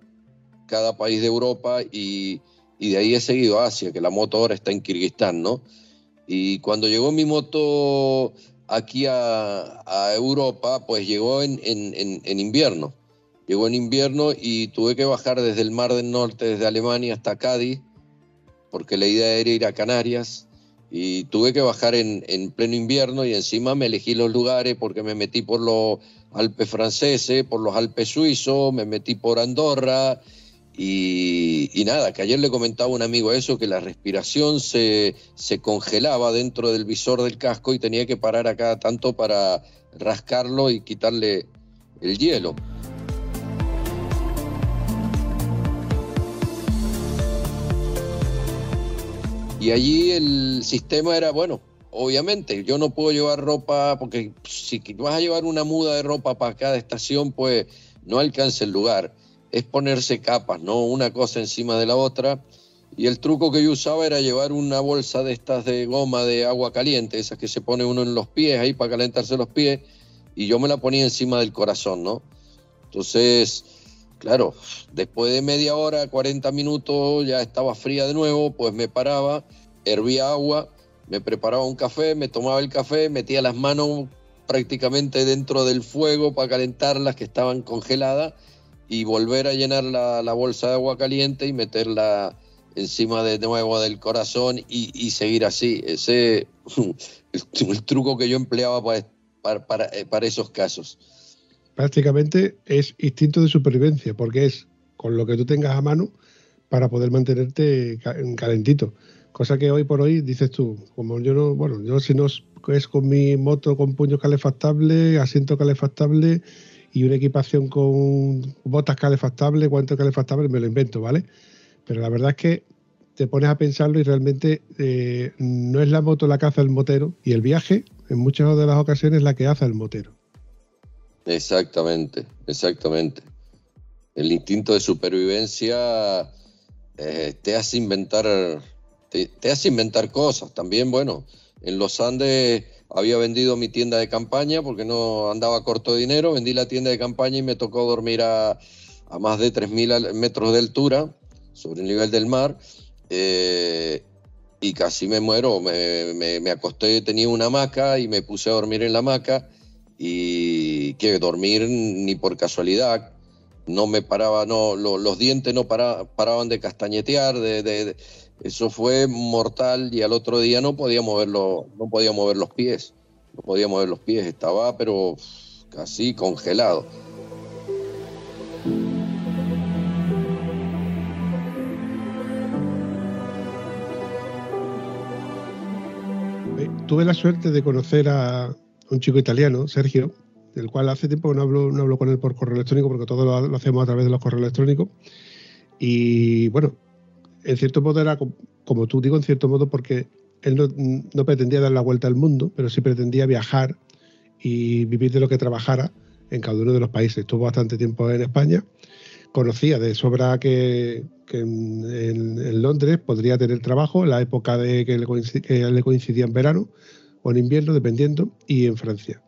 cada país de Europa y, y de ahí he seguido a Asia, que la moto ahora está en Kirguistán, ¿no? Y cuando llegó mi moto aquí a, a Europa, pues llegó en, en- en- en invierno. Llegó en invierno y tuve que bajar desde el Mar del Norte, desde Alemania hasta Cádiz, porque la idea era ir a Canarias. Y tuve que bajar en, en pleno invierno y encima me elegí los lugares porque me metí por los Alpes franceses, por los Alpes suizos, me metí por Andorra, y, nada, que ayer le comentaba un amigo eso, que la respiración se, se congelaba dentro del visor del casco y tenía que parar a cada tanto para rascarlo y quitarle el hielo. Y allí el sistema era, bueno, obviamente, yo no puedo llevar ropa, porque si vas a llevar una muda de ropa para cada estación, pues no alcanza el lugar es ponerse capas, ¿no? Una cosa encima de la otra. Y el truco que yo usaba era llevar una bolsa de estas de goma de agua caliente, esas que se pone uno en los pies ahí para calentarse los pies, y yo me la ponía encima del corazón, ¿no? Entonces, claro, después de media hora, 40 minutos, ya estaba fría de nuevo, pues me paraba, hervía agua, me preparaba un café, me tomaba el café, metía las manos prácticamente dentro del fuego para calentarlas que estaban congeladas y volver a llenar la, la bolsa de agua caliente y meterla encima de nuevo del corazón y, y seguir así. Ese es [laughs] el, el, truco que yo empleaba para, para, para, eh, para, esos casos. Prácticamente es instinto de supervivencia, porque es con lo que tú tengas a mano para poder mantenerte calentito. Cosa que hoy por hoy dices tú, como yo no, bueno, yo si no es con mi moto con puños calefactables, asiento calefactable, y una equipación con botas calefactables, guantes calefactables, me lo invento, ¿vale? Pero la verdad es que te pones a pensarlo y realmente eh, no es la moto la que hace el motero y el viaje, en muchas de las ocasiones, la que hace el motero. Exactamente, exactamente. El instinto de supervivencia eh, te hace inventar, te, te hace inventar cosas. También, bueno, en los Andes había vendido mi tienda de campaña porque no andaba corto de dinero, vendí la tienda de campaña y me tocó dormir a, más de 3.000 metros de altura sobre el nivel del mar eh, y casi me muero, me, me, me, acosté, tenía una hamaca y me puse a dormir en la hamaca. Y que dormir ni por casualidad, no me paraba, no, lo, los dientes no para, paraban de castañetear, de eso fue mortal y al otro día no podía moverlo, no podía mover los pies, no podía mover los pies, estaba pero casi congelado. Tuve la suerte de conocer a un chico italiano, Sergio, del cual hace tiempo no hablo, no hablo con él por correo electrónico porque todo lo, lo hacemos a través de los correos electrónicos. Y bueno, en cierto modo era como tú digo, en cierto modo, porque él no, pretendía dar la vuelta al mundo, pero sí pretendía viajar y vivir de lo que trabajara en cada uno de los países. Estuvo bastante tiempo en España, conocía de sobra que, en, en, Londres podría tener trabajo en la época de que le, coincidía, en verano o en invierno, dependiendo, y en Francia.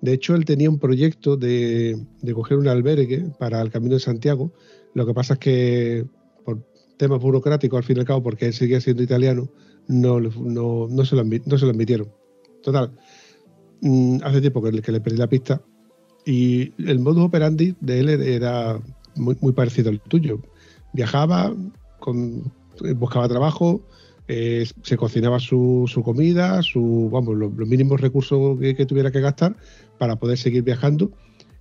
De hecho, él tenía un proyecto de, de coger un albergue para el Camino de Santiago. Lo que pasa es que temas burocráticos, al fin y al cabo, porque él seguía siendo italiano, no, no, no, se, lo, no se lo admitieron. Total, mm, hace tiempo que, que le perdí la pista y el modus operandi de él era muy, muy parecido al tuyo. Viajaba, con, buscaba trabajo, eh, se cocinaba su, su comida, su, vamos, los, los mínimos recursos que, que tuviera que gastar para poder seguir viajando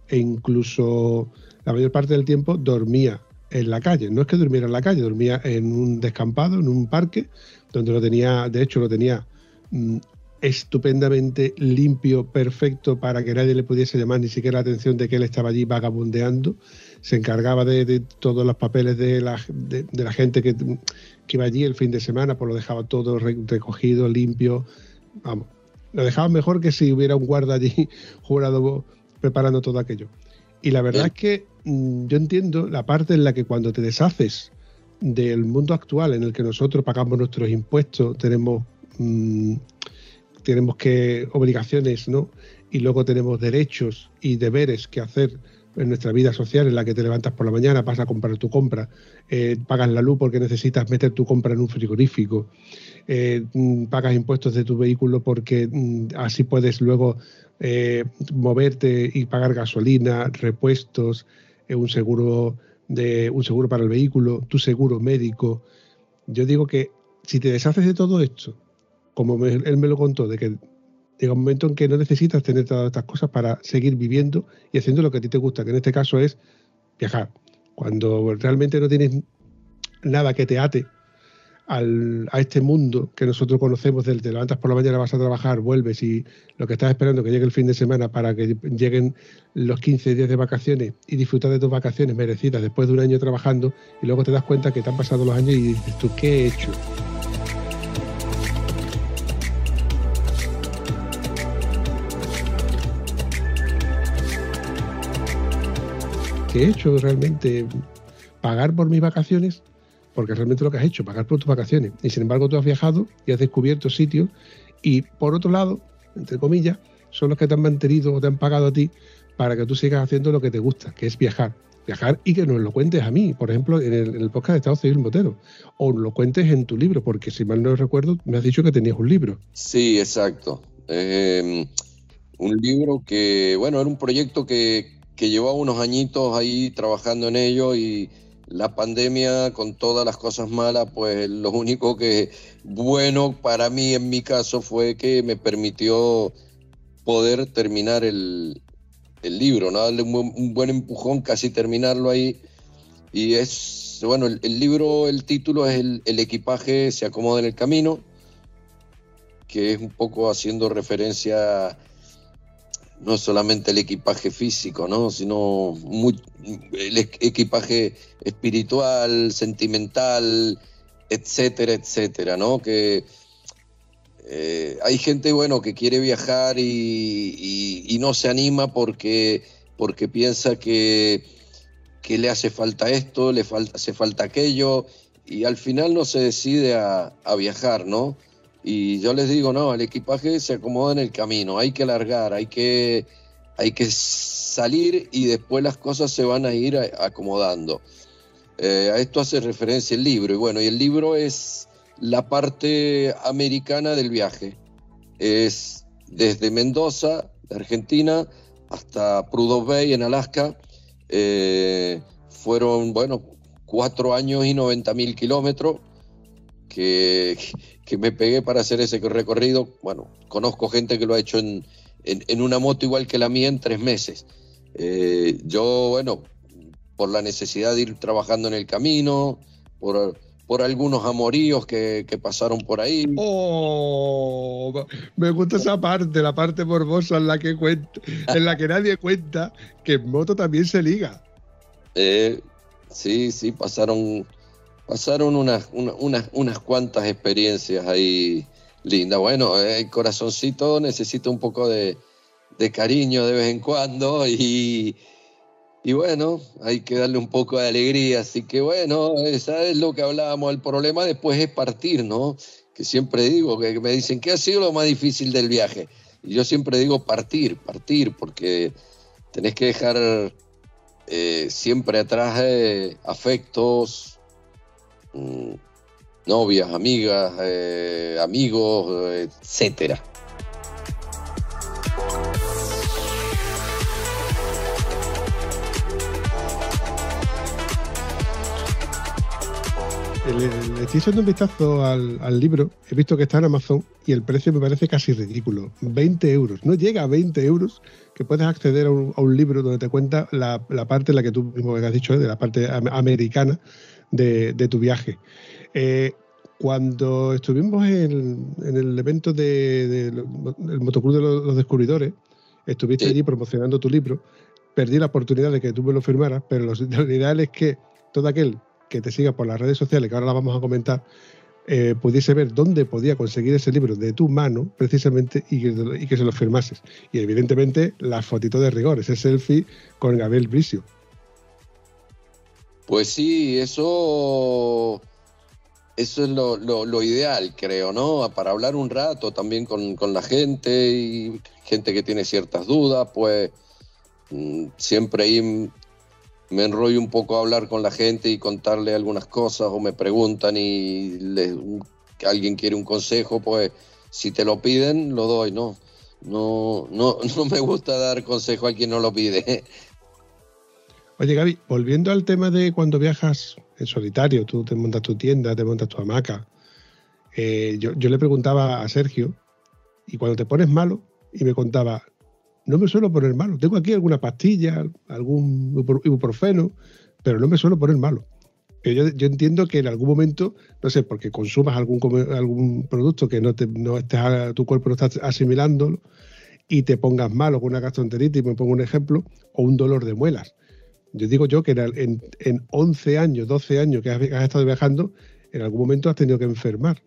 e incluso la mayor parte del tiempo dormía en la calle. No es que durmiera en la calle, dormía en un descampado, en un parque, donde lo tenía, de hecho lo tenía mm, estupendamente limpio, perfecto, para que nadie le pudiese llamar ni siquiera la atención de que él estaba allí vagabundeando. Se encargaba de, todos los papeles de la, de, la gente que, que iba allí el fin de semana, pues lo dejaba todo re- recogido, limpio. Vamos, lo dejaba mejor que si hubiera un guarda allí [laughs] jurado preparando todo aquello. Y la verdad es que mm, yo entiendo la parte en la que cuando te deshaces del mundo actual en el que nosotros pagamos nuestros impuestos, tenemos, mm, tenemos que obligaciones, ¿no? Y luego tenemos derechos y deberes que hacer en nuestra vida social, en la que te levantas por la mañana, vas a comprar tu compra, eh, pagas la luz porque necesitas meter tu compra en un frigorífico, eh, mm, pagas impuestos de tu vehículo porque mm, así puedes luego eh, moverte y pagar gasolina, repuestos, eh, un seguro de un seguro para el vehículo, tu seguro médico. Yo digo que si te deshaces de todo esto, como él me lo contó, de que llega un momento en que no necesitas tener todas estas cosas para seguir viviendo y haciendo lo que a ti te gusta, que en este caso es viajar. Cuando realmente no tienes nada que te ate al- a este mundo que nosotros conocemos del te levantas por la mañana, vas a trabajar, vuelves y lo que estás esperando que llegue el fin de semana para que lleguen los 15 días de vacaciones y disfrutar de tus vacaciones merecidas después de un año trabajando y luego te das cuenta que te han pasado los años y dices tú, ¿qué he hecho? ¿Qué he hecho realmente? Pagar por mis vacaciones, porque realmente lo que has hecho, pagar por tus vacaciones. Y sin embargo tú has viajado y has descubierto sitios y por otro lado, entre comillas, son los que te han mantenido o te han pagado a ti para que tú sigas haciendo lo que te gusta, que es viajar. Viajar y que nos lo cuentes a mí, por ejemplo, en el, en el podcast de Estado Civil Motero. O lo cuentes en tu libro, porque si mal no recuerdo, me has dicho que tenías un libro. Sí, exacto. Eh, un libro que, bueno, era un proyecto que, que llevaba unos añitos ahí trabajando en ello y la pandemia con todas las cosas malas, pues lo único que bueno para mí en mi caso fue que me permitió poder terminar el, libro, ¿no? darle un buen, empujón, casi terminarlo ahí. Y es, bueno, el, el libro, el título es el, el equipaje se acomoda en el camino que es un poco haciendo referencia no solamente al equipaje físico, ¿no? sino el equipaje espiritual, sentimental, etcétera, etcétera, ¿no? Que eh, hay gente, bueno, que quiere viajar y no se anima porque, porque piensa que, que le hace falta esto, le falta, hace falta aquello, y al final no se decide a, a viajar, ¿no? Y yo les digo, no, el equipaje se acomoda en el camino, hay que largar, hay que, hay que salir y después las cosas se van a ir acomodando. Eh, a esto hace referencia el libro, y bueno, y el libro es la parte americana del viaje. Es desde Mendoza, Argentina, hasta Prudhoe Bay, en Alaska. Eh, fueron, bueno, cuatro años y 90 mil kilómetros que, que me pegué para hacer ese recorrido. Bueno, conozco gente que lo ha hecho en, en- en una moto igual que la mía en tres meses. Eh, yo, bueno, por la necesidad de ir trabajando en el camino, por, por algunos amoríos que, que pasaron por ahí. Oh, me gusta esa parte, la parte morbosa en la que cuenta, en la que nadie cuenta que en moto también se liga. Eh, sí, sí, pasaron, pasaron unas, una- unas, unas cuantas experiencias ahí lindas. Bueno, el corazoncito necesita un poco de, de cariño de vez en cuando y, y bueno, hay que darle un poco de alegría. Así que bueno, esa es lo que hablábamos. El problema después es partir, ¿no? Que siempre digo, que me dicen, ¿qué ha sido lo más difícil del viaje? Y yo siempre digo partir, partir, porque tenés que dejar eh, siempre atrás eh, afectos, mm, novias, amigas, eh, amigos, etcétera. Le, estoy echando un vistazo al, libro, he visto que está en Amazon y el precio me parece casi ridículo. 20 euros, no llega a 20 euros que puedes acceder a un, libro donde te cuenta la, la parte la que tú mismo has dicho, ¿eh? de la parte am- americana de, de tu viaje. Eh, cuando estuvimos en, en el evento del de, el Motoclub de los, los Descubridores, estuviste Sí. allí promocionando tu libro, perdí la oportunidad de que tú me lo firmaras, pero lo, lo ideal es que todo aquel que te siga por las redes sociales, que ahora la vamos a comentar, eh, pudiese ver dónde podía conseguir ese libro de tu mano, precisamente, y que, y que se lo firmases. Y evidentemente, la fotito de rigor, ese selfie con Gabriel Bricio. Pues sí, eso, eso es lo, lo- lo ideal, creo, ¿no? Para hablar un rato también con, con la gente y gente que tiene ciertas dudas, pues mm, siempre ahí me enrollo un poco a hablar con la gente y contarle algunas cosas o me preguntan y les- alguien quiere un consejo, pues si te lo piden, lo doy, ¿no? No, no, [laughs] no me gusta dar consejo a quien no lo pide. Oye, Gaby, volviendo al tema de cuando viajas en solitario, tú te montas tu tienda, te montas tu hamaca. eh, yo, le preguntaba a Sergio, y cuando te pones malo, y me contaba, no me suelo poner malo. Tengo aquí alguna pastilla, algún ibupro- ibuprofeno, pero no me suelo poner malo. Yo, yo entiendo que en algún momento, no sé, porque consumas algún, algún producto que no, te, tu cuerpo no está asimilándolo y te pongas malo con una gastroenteritis, me pongo un ejemplo, o un dolor de muelas. Yo digo yo que en, en, en 11 años, 12 años que has, estado viajando, en algún momento has tenido que enfermar.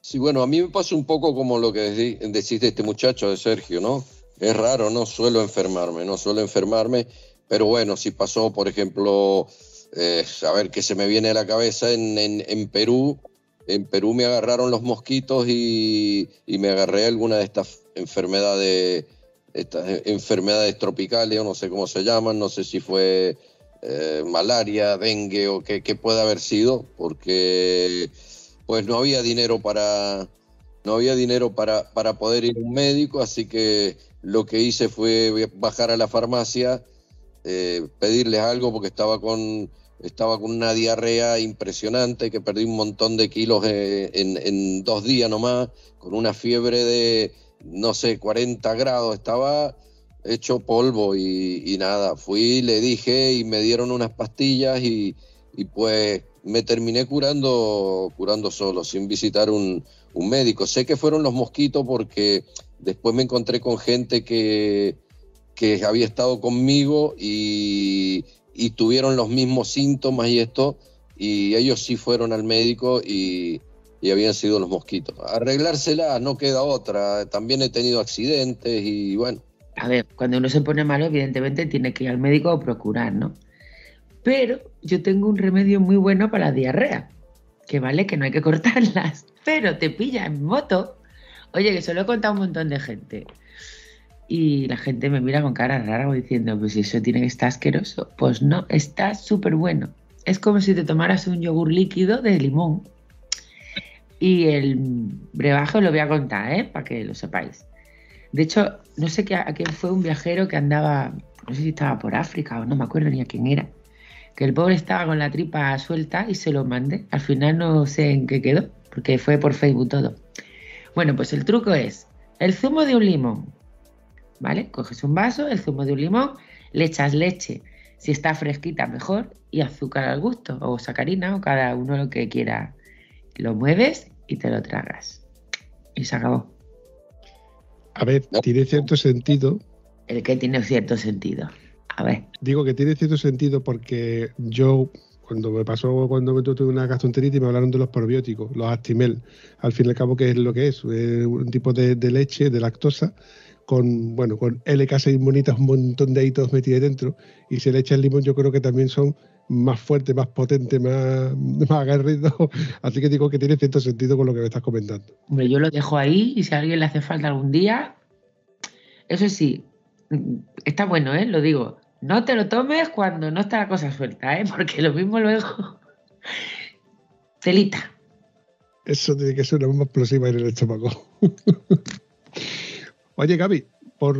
Sí, bueno, a mí me pasa un poco como lo que decí- decís de este muchacho, de Sergio, ¿no? Es raro, no suelo enfermarme, no suelo enfermarme, pero bueno, si pasó, por ejemplo, eh, a ver qué se me viene a la cabeza en, en- en Perú, en Perú me agarraron los mosquitos y, y me agarré alguna de estas enfermedades, estas enfermedades tropicales, o no sé cómo se llaman, no sé si fue eh, malaria, dengue o qué, puede haber sido, porque pues no había dinero para no había dinero para, para poder ir a un médico, así que lo que hice fue bajar a la farmacia, eh, pedirles algo porque estaba con estaba con una diarrea impresionante, que perdí un montón de kilos eh, en dos días nomás, con una fiebre de, no sé, 40 grados, estaba hecho polvo y, y nada, fui, le dije y me dieron unas pastillas y, pues me terminé curando, curando solo, sin visitar un, un médico. Sé que fueron los mosquitos porque después me encontré con gente que, que había estado conmigo y, y tuvieron los mismos síntomas y esto, y ellos sí fueron al médico y, y habían sido los mosquitos. Arreglársela no queda otra. También he tenido accidentes y bueno. A ver, cuando uno se pone malo, evidentemente tiene que ir al médico o procurar, ¿no? Pero yo tengo un remedio muy bueno para la diarrea, que vale que no hay que cortarlas, [laughs] pero te pilla en moto. Oye, que se lo he contado a un montón de gente. Y la gente me mira con cara rara diciendo, pues si eso tiene que estar asqueroso. Pues no, está súper bueno. Es como si te tomaras un yogur líquido de limón. Y el brebaje os lo voy a contar, ¿eh? Para que lo sepáis. De hecho, no sé a quién fue un viajero que andaba, no sé si estaba por África o no me acuerdo ni a quién era, que el pobre estaba con la tripa suelta y se lo mandé. Al final no sé en qué quedó, porque fue por Facebook todo. Bueno, pues el truco es el zumo de un limón, ¿vale? Coges un vaso, el zumo de un limón, le echas leche, si está fresquita mejor, y azúcar al gusto, o sacarina, o cada uno lo que quiera. Lo mueves y te lo tragas. Y se acabó. A ver, tiene cierto sentido. El que tiene cierto sentido. A ver. Digo que tiene cierto sentido porque yo, cuando me pasó, cuando me tuve una gastroenteritis, me hablaron de los probióticos, los Actimel. Al fin y al cabo, ¿qué es lo que es? Es un tipo de, de leche, de lactosa, con, bueno, con LK6 monitas, un montón de hitos metidos dentro. Y si le echas limón, yo creo que también son más fuerte, más potente, más, [laughs] más aguerrido. Así que digo que tiene cierto sentido con lo que me estás comentando. Hombre, yo lo dejo ahí y si a alguien le hace falta algún día, eso sí, está bueno, ¿eh? Lo digo. No te lo tomes cuando no está la cosa suelta, ¿eh? [laughs] Porque lo mismo luego. [laughs] Celita. Eso tiene que ser una bomba explosiva en el estómago. Oye, Gaby, por,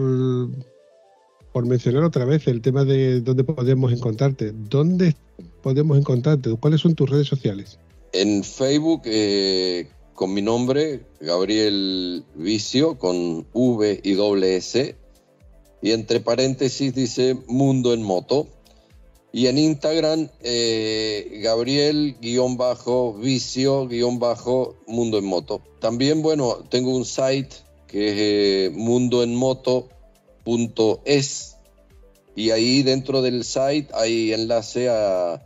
por mencionar otra vez el tema de dónde podemos encontrarte. ¿Dónde podemos encontrarte? ¿Cuáles son tus redes sociales? En Facebook, eh, con mi nombre, Gabriel Vicio, con V y doble S. Y entre paréntesis dice Mundo en Moto. Y en Instagram, eh, Gabriel-Vicio-Mundo en Moto. También, bueno, tengo un site que es eh, mundoenmoto.es y ahí dentro del site hay enlace a,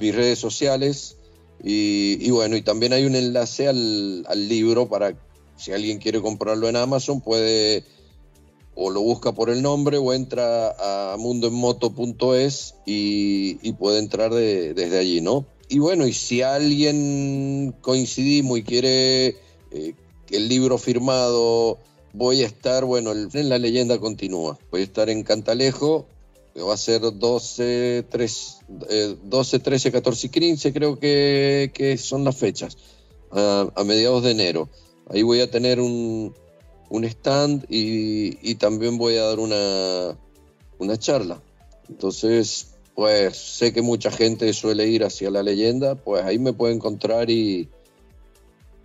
mis redes sociales y, bueno, y también hay un enlace al, libro para si alguien quiere comprarlo en Amazon puede o lo busca por el nombre o entra a mundoenmoto.es y, y, puede entrar de, desde allí, ¿no? Y bueno, y si alguien coincidimos y quiere eh, el libro firmado, voy a estar, bueno, en la leyenda continúa. Voy a estar en Cantalejo, que va a ser 12, 3, eh, 12 13, 14 y 15, creo que, que son las fechas, a, a, mediados de enero. Ahí voy a tener un, un stand y, y, también voy a dar una, una charla. Entonces, pues sé que mucha gente suele ir hacia la leyenda, pues ahí me puede encontrar y,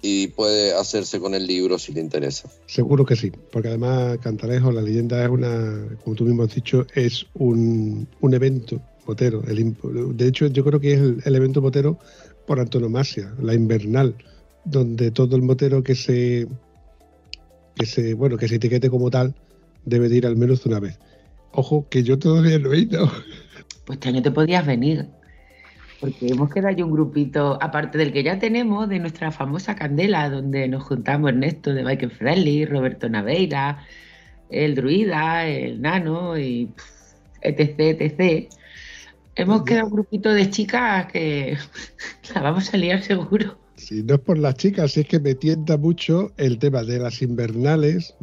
y puede hacerse con el libro si le interesa. Seguro que sí, porque además Cantalejo, la leyenda es una, como tú mismo has dicho, es un, un evento motero. El, de hecho, yo creo que es el, el, evento motero por antonomasia, la invernal, donde todo el motero que se, que se, bueno, que se etiquete como tal debe de ir al menos una vez. Ojo, que yo todavía no he ido. Pues este año te podías venir porque hemos quedado ya un grupito, aparte del que ya tenemos, de nuestra famosa candela, donde nos juntamos Ernesto de Bike Friendly, Roberto Naveira, el Druida, el Nano, y etc, etc. Hemos quedado un grupito de chicas que [laughs] la vamos a liar seguro. Si no es por las chicas, si es que me tienta mucho el tema de las invernales,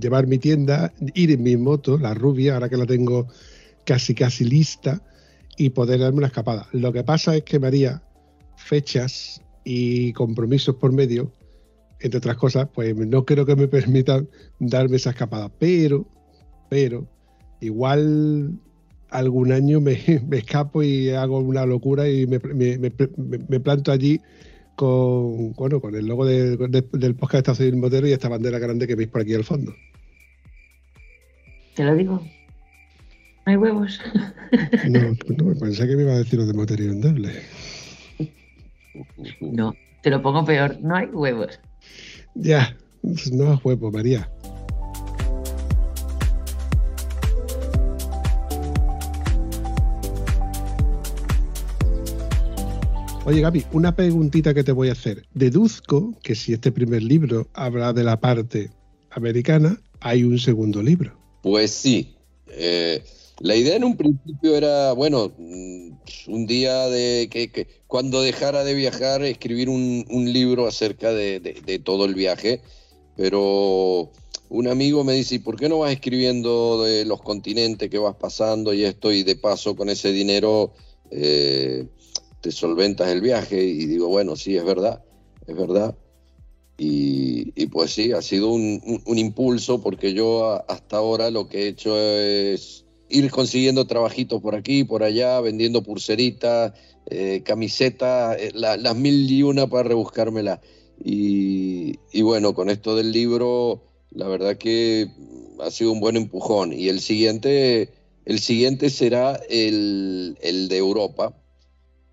llevar mi tienda, ir en mi moto, la rubia, ahora que la tengo casi casi lista, y poder darme una escapada. Lo que pasa es que María, fechas y compromisos por medio, entre otras cosas, pues no creo que me [laughs] permitan darme esa escapada. Pero, pero, igual algún año me, [laughs] me escapo y hago una locura y me, me, me planto allí con, bueno, con el logo de, de, del podcast de Estación Motero y esta bandera grande que veis por aquí al fondo. Te lo digo. No hay huevos. [laughs] No, no, pensé que me iba a decir lo de motor inundable. No, te lo pongo peor. No hay huevos. Ya, no hay huevos, María. Oye, Gaby, una preguntita que te voy a hacer. Deduzco que si este primer libro habla de la parte americana, hay un segundo libro. Pues sí. Eh, la idea en un principio era, bueno, mm, un día de que, que cuando dejara de viajar, escribir un, un libro acerca de, de, de, todo el viaje, pero un amigo me dice, ¿y por qué no vas escribiendo de los continentes que vas pasando y esto y de paso con ese dinero eh, te solventas el viaje? Y digo, bueno, sí, es verdad, es verdad. Y, y pues sí, ha sido un, un, un impulso porque yo hasta ahora lo que he hecho es ir consiguiendo trabajitos por aquí, por allá, vendiendo pulseritas, eh, camisetas, eh, la, las mil y una para rebuscármela. Y, y, bueno, con esto del libro, la verdad que ha sido un buen empujón. Y el siguiente, el siguiente será el, el de Europa,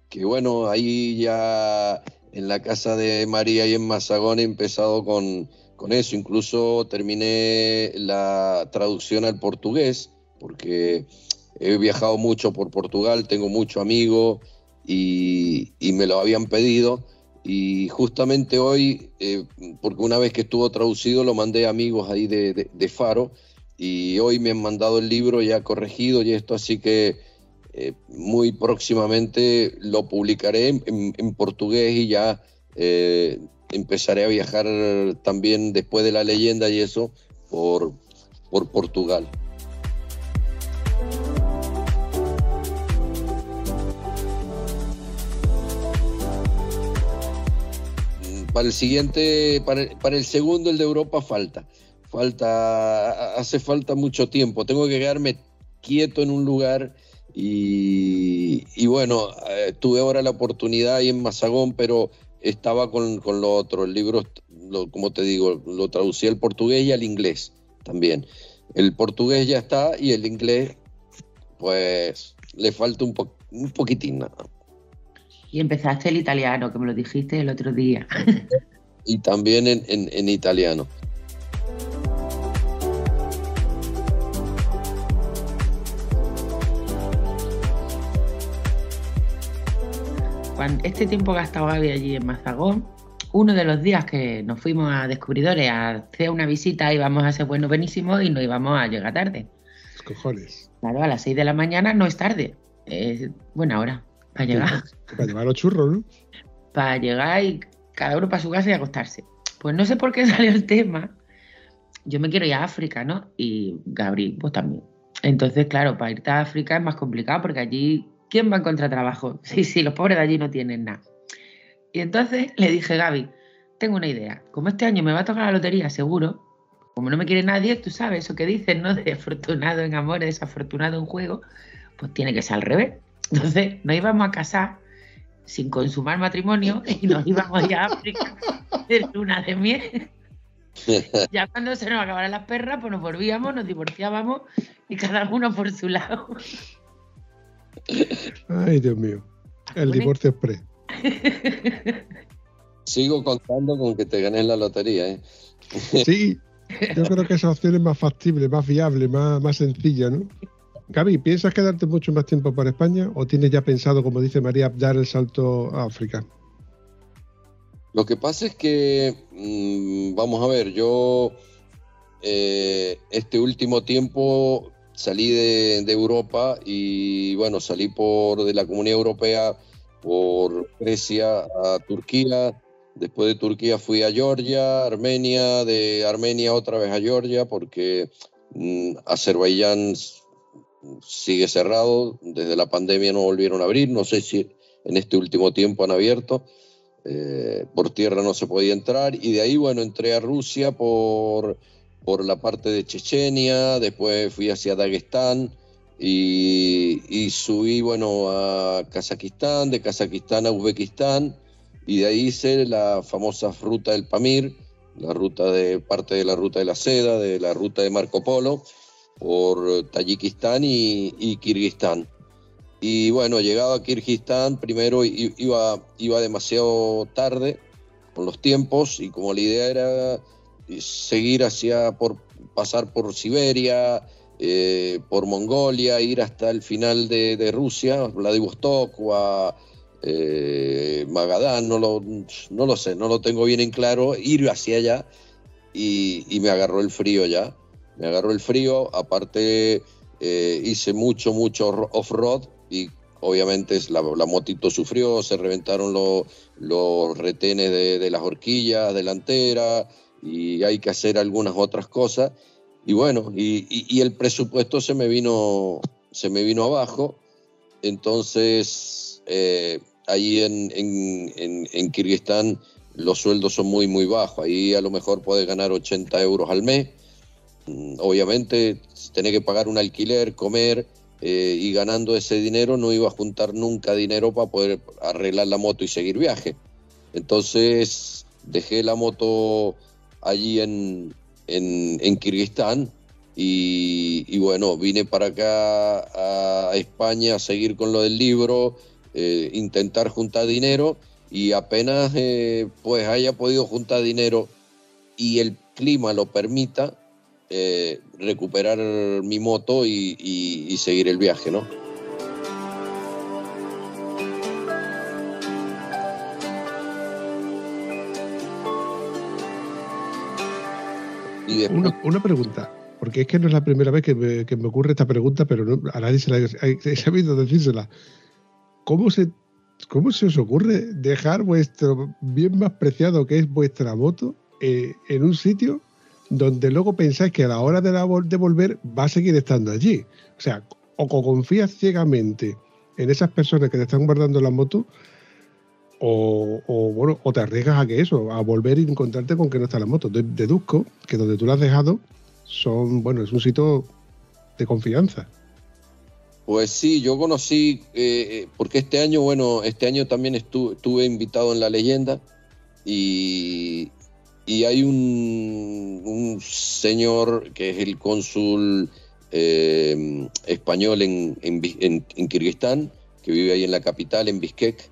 que bueno, ahí ya en la casa de María y en Mazagón he empezado con, con eso. Incluso terminé la traducción al portugués porque he viajado mucho por Portugal, tengo mucho amigo y, me lo habían pedido. Y justamente hoy, eh, porque una vez que estuvo traducido, lo mandé a amigos ahí de, de, Faro y hoy me han mandado el libro ya corregido y esto, así que eh, muy próximamente lo publicaré en portugués y ya eh, empezaré a viajar también después de la leyenda y eso por, por Portugal. Para el siguiente, para el, segundo, el de Europa, falta. Falta, hace falta mucho tiempo. Tengo que quedarme quieto en un lugar y, bueno, eh, tuve ahora la oportunidad ahí en Mazagón, pero estaba con, con lo otro. El libro, como te digo, lo traducí al portugués y al inglés también. El portugués ya está y el inglés, pues le falta un, po- un poquitín nada. Y empezaste el italiano, que me lo dijiste el otro día. [laughs] Y también en, en- en italiano. Cuando este tiempo que ha estado Gaby allí en Mazagón, uno de los días que nos fuimos a Descubridores a hacer una visita, íbamos a ser bueno buenísimo y no íbamos a llegar tarde. Los cojones. Claro, a las 6 de la mañana no es tarde, es buena hora para llegar. Para llevar los churros, ¿no? Para llegar y cada uno para su casa y acostarse. Pues no sé por qué [laughs] salió el tema. Yo me quiero ir a África, ¿no? Y Gabriel, pues también. Entonces, claro, para irte a África es más complicado porque allí, ¿quién va a encontrar trabajo? [laughs] Sí, sí, los pobres de allí no tienen nada. Y entonces le dije, Gaby, tengo una idea. Como este año me va a tocar la lotería, seguro, como no me quiere nadie, tú sabes eso que dicen, ¿no? [laughs] De afortunado en amor, desafortunado en juego, pues tiene que ser al revés. Entonces nos íbamos a casar sin consumar matrimonio [laughs] y nos íbamos a ir a África de luna de miel. [laughs] Ya cuando se nos acabaran las perras, pues nos volvíamos, nos divorciábamos y cada uno por su lado. Ay, Dios mío. El divorcio express. Sigo contando con que te ganes la lotería, ¿eh? Sí, yo creo que esa opción es más factible, más viable, más, más sencilla, ¿no? Gaby, ¿piensas quedarte mucho más tiempo por España o tienes ya pensado, como dice María, dar el salto a África? Lo que pasa es que, mm, vamos a ver, yo eh, este último tiempo salí de, Europa y bueno, salí por de la Comunidad Europea por Grecia a Turquía, después de Turquía fui a Georgia, Armenia, de Armenia otra vez a Georgia porque mm, Azerbaiyán sigue cerrado, desde la pandemia no volvieron a abrir, no sé si en este último tiempo han abierto. Eh, por tierra no se podía entrar y de ahí, bueno, entré a Rusia por, por la parte de Chechenia, después fui hacia Dagestán y, y subí, bueno, a Kazajistán, de Kazajistán a Uzbekistán y de ahí hice la famosa ruta del Pamir, la ruta de parte de la ruta de la seda, de la ruta de Marco Polo, por Tayikistán y, Kirguistán. Y bueno, llegado a Kirguistán, primero iba, iba demasiado tarde con los tiempos y como la idea era seguir hacia, por pasar por Siberia, eh, por Mongolia, ir hasta el final de, de Rusia, Vladivostok o a eh, Magadán, no lo, no lo sé, no lo tengo bien en claro, ir hacia allá y, y me agarró el frío ya, me agarró el frío, aparte eh, hice mucho, mucho ro- off-road y obviamente la, motito sufrió, se reventaron lo- los retenes de, de las horquillas delanteras y hay que hacer algunas otras cosas. Y bueno, y, y- y el presupuesto se me vino, se me vino abajo. Entonces, eh, ahí en, en, en, en Kirguistán los sueldos son muy, muy bajos. Ahí a lo mejor puedes ganar 80 euros al mes. Mm, Obviamente, tenés que pagar un alquiler, comer, eh, y ganando ese dinero no iba a juntar nunca dinero para poder arreglar la moto y seguir viaje. Entonces dejé la moto allí en, en, en Kirguistán y, y bueno, vine para acá a España a seguir con lo del libro, eh, intentar juntar dinero y apenas eh, pues haya podido juntar dinero y el clima lo permita, eh, recuperar mi moto y, seguir el viaje, ¿no? Una, una pregunta, porque es que no es la primera vez que me, ocurre esta pregunta, pero a nadie se la he sabido decírsela. ¿Cómo se, ¿Cómo se os ocurre dejar vuestro bien más preciado que es vuestra moto eh, en un sitio donde luego pensáis que a la hora de, la, de volver va a seguir estando allí? O sea, o confías ciegamente en esas personas que te están guardando la moto, o, bueno, o te arriesgas a que eso, a volver y encontrarte con que no está la moto. Deduzco que donde tú la has dejado son, bueno, es un sitio de confianza. Pues sí, yo conocí, eh, eh, porque este año, bueno, este año también estuve, invitado en la leyenda y, y hay un, señor que es el cónsul eh, español en, Kirguistán, que vive ahí en la capital, en Bishkek,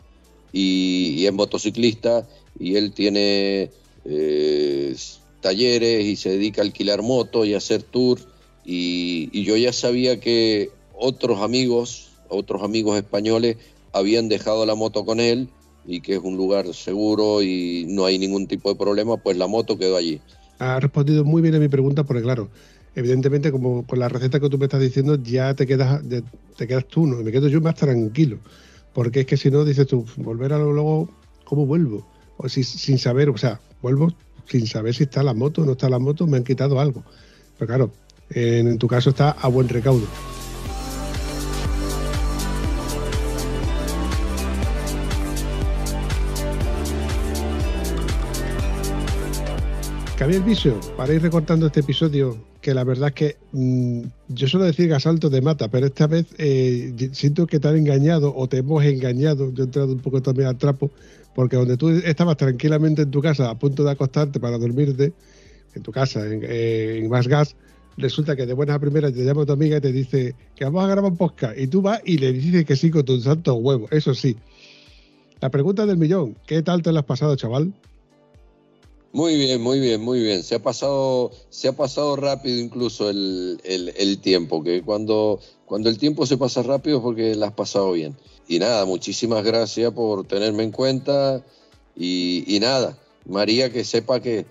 y, es motociclista y él tiene eh, talleres y se dedica a alquilar motos y a hacer tours y, yo ya sabía que otros amigos, otros amigos españoles habían dejado la moto con él y que es un lugar seguro y no hay ningún tipo de problema, pues la moto quedó allí. Ha respondido muy bien a mi pregunta porque claro, evidentemente como con la receta que tú me estás diciendo ya te quedas, te quedas tú, ¿no? me quedo yo más tranquilo. Porque es que si no, dices tú, volver a lo luego, ¿cómo vuelvo? O si, sin saber, o sea, vuelvo sin saber si está la moto o no está la moto, me han quitado algo. Pero claro, en, tu caso está a buen recaudo. Javier Viso, para ir recortando este episodio, que la verdad es que mm, yo suelo decir que asalto de mata, pero esta vez eh, siento que te han engañado o te hemos engañado. Yo he entrado un poco también al trapo, porque donde tú estabas tranquilamente en tu casa a punto de acostarte para dormirte, en tu casa, en, eh, Más Gas, resulta que de buenas a primeras te llama tu amiga y te dice que vamos a grabar un podcast. Y tú vas y le dices que sí con tu santo huevo. Eso sí. La pregunta del millón, ¿qué tal te lo has pasado, chaval? Muy bien, muy bien, muy bien. Se ha pasado, se ha pasado rápido incluso el, tiempo, que cuando, cuando el tiempo se pasa rápido es porque la has pasado bien. Y nada, muchísimas gracias por tenerme en cuenta y, y nada, María que sepa que,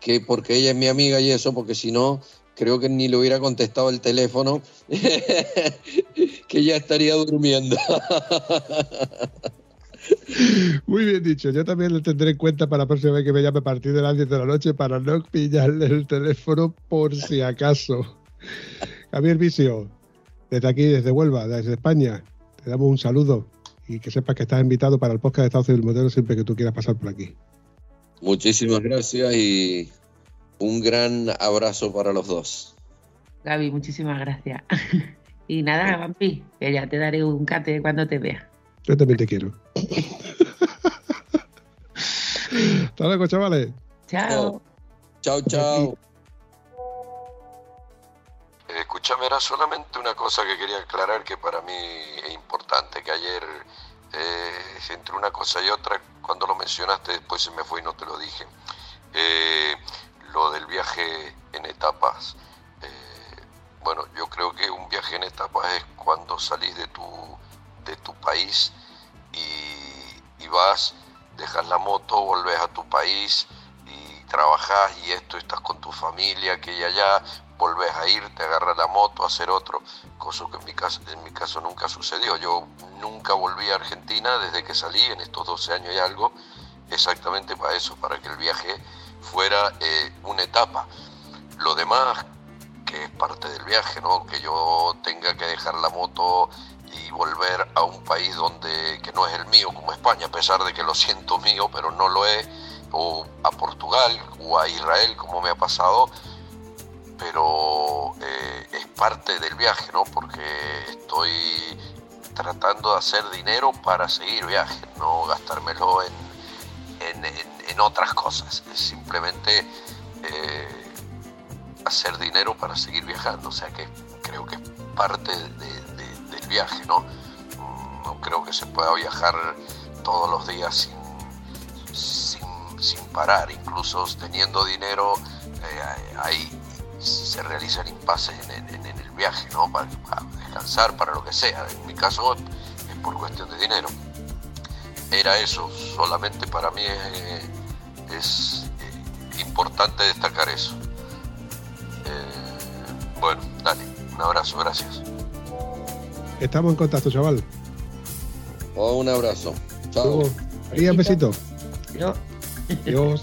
que porque ella es mi amiga y eso, porque si no, creo que ni le hubiera contestado el teléfono, [laughs] que ya estaría durmiendo. [laughs] Muy bien dicho. Yo también lo tendré en cuenta para la próxima vez que me llame a partir de las 10 de la noche para no pillarle el teléfono por si acaso. Javier Vicio, desde aquí, desde Huelva, desde España, te damos un saludo y que sepas que estás invitado para el podcast de Estado Civil Modelo siempre que tú quieras pasar por aquí. Muchísimas gracias y un gran abrazo para los dos. Gaby, muchísimas gracias. [laughs] y nada, Vampi, que ya te daré un cate cuando te vea. Yo también te quiero. Hasta luego, chavales. Chao. Chao, chao. Escúchame, era solamente una cosa que quería aclarar que para mí es importante, que ayer eh, entre una cosa y otra, cuando lo mencionaste después se me fue y no te lo dije, eh, lo del viaje en etapas. Eh, bueno, yo creo que un viaje en etapas es cuando salís de tu de tu país y, vas, dejas la moto, volvés a tu país y trabajas y esto, estás con tu familia, que ya allá, volvés a ir, te agarras la moto a hacer otro, cosa que en mi, caso, en mi caso nunca sucedió. Yo nunca volví a Argentina desde que salí en estos 12 años y algo, exactamente para eso, para que el viaje fuera eh, una etapa. Lo demás, que es parte del viaje, ¿no? que yo tenga que dejar la moto y volver a un país donde que no es el mío como España, a pesar de que lo siento mío, pero no lo es, o a Portugal o a Israel como me ha pasado, pero eh, es parte del viaje, ¿no? Porque estoy tratando de hacer dinero para seguir viaje, no gastármelo en, en, otras cosas, es simplemente eh, hacer dinero para seguir viajando, o sea que creo que es parte de, viaje, ¿no? Mm, no creo que se pueda viajar todos los días sin, sin, parar, incluso teniendo dinero, eh, ahí se realizan impases en, el viaje, ¿no? Para, descansar, para lo que sea. En mi caso es por cuestión de dinero. Era eso, solamente para mí es, eh, importante destacar eso. Eh, Bueno, dale, un abrazo, gracias. Estamos en contacto, chaval. Oh, un abrazo. Chao. María, un besito. Yo, Adiós.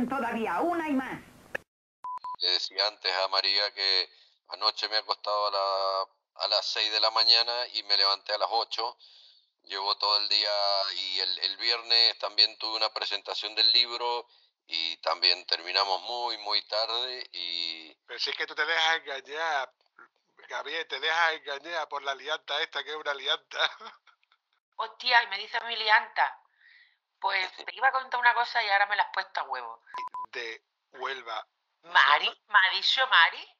Vayan todavía, una y más. Le decía antes a María que anoche me he acostado a, la- a las 6 de la mañana y me levanté a las 8. Llevo todo el día y el, el viernes también tuve una presentación del libro y también terminamos muy, muy tarde y Pero si es que tú te dejas engañar, Gabriel, te dejas engañar por la lianta esta, que es una lianta. [laughs] hostia, y me dice mi lianta. Pues te iba a contar una cosa y ahora me la has puesto a huevo. De Huelva. Mari, ¿me ha dicho Mari?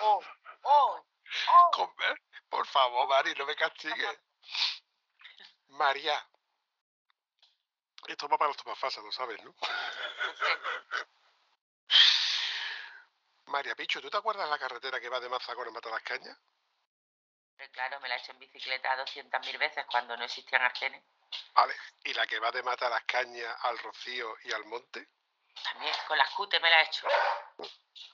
Oh, oh, oh. Comer, por favor, Mari, no me castigues. María. Esto va para los tomafasos, lo sabes, ¿no? María Pichu, ¿tú te acuerdas la carretera que va de Mazacón a Matalascaña? Claro, me la he hecho en bicicleta 200.000 veces cuando no existían arcenes. Vale. ¿Y la que va de Matalascaña al Rocío y al Monte? También con las cutes me la he hecho.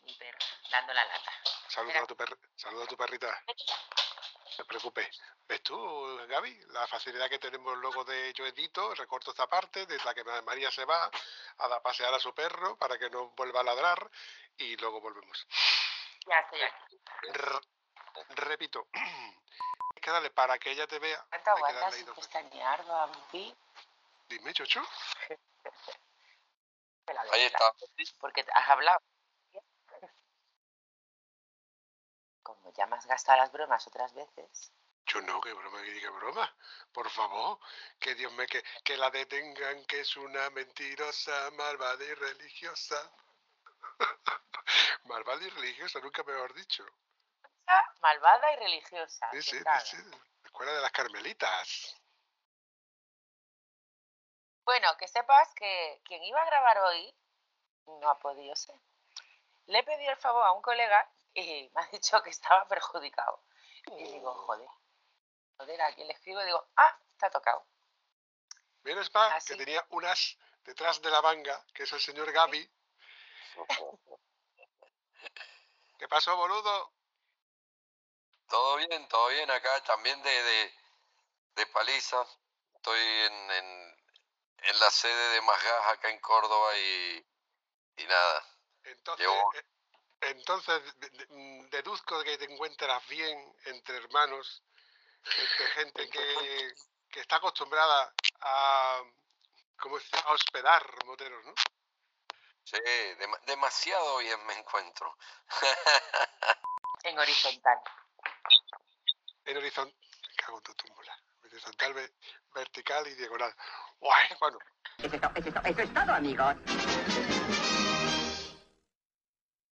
Mi perro, dando la lata. Saluda a tu, perri- saluda a tu perrita. No te preocupes. ¿Ves tú, Gaby? La facilidad que tenemos luego de yo edito, recorto esta parte, de la que Ma- María se va a dar pasear a su perro para que no vuelva a ladrar y luego volvemos. Ya estoy aquí. Repito, [clears throat] hay que darle para que ella te vea. ¿Cuánto Hay que aguantas darle ahí sin pestañear, Bambi? Dime, Chocho. [laughs] Ahí está. Porque has hablado. Como ya me has gastado las bromas otras veces, Yo no, qué broma, qué, qué broma. Por favor, que Dios me que, que la detengan, que es una mentirosa, malvada y religiosa. [laughs] malvada y religiosa, nunca mejor dicho. Malvada y religiosa. Sí, sí. Escuela de las Carmelitas. Bueno, que sepas que quien iba a grabar hoy no ha podido ser. Le he pedido el favor a un colega y me ha dicho que estaba perjudicado. Y digo, joder, joder, a quien le escribo y digo, ah, está tocado. Menos mal Así. que tenía unas detrás de la manga, que es el señor Gaby. [laughs] ¿Qué pasó, boludo? Todo bien, todo bien acá también de, de, de Paliza. Estoy en, en, en la sede de Masgas acá en Córdoba y, y nada. Entonces, Llevo- eh, entonces de- de- deduzco que te encuentras bien entre hermanos, entre gente que, que está acostumbrada a, a hospedar moteros, ¿no? Sí, dema- demasiado bien me encuentro. [laughs] En horizontal. En horizontal, cago en tu túmbula. Horizontal, ve- vertical y diagonal. Guay, bueno, Eso es, to- eso es to- eso es todo, amigos.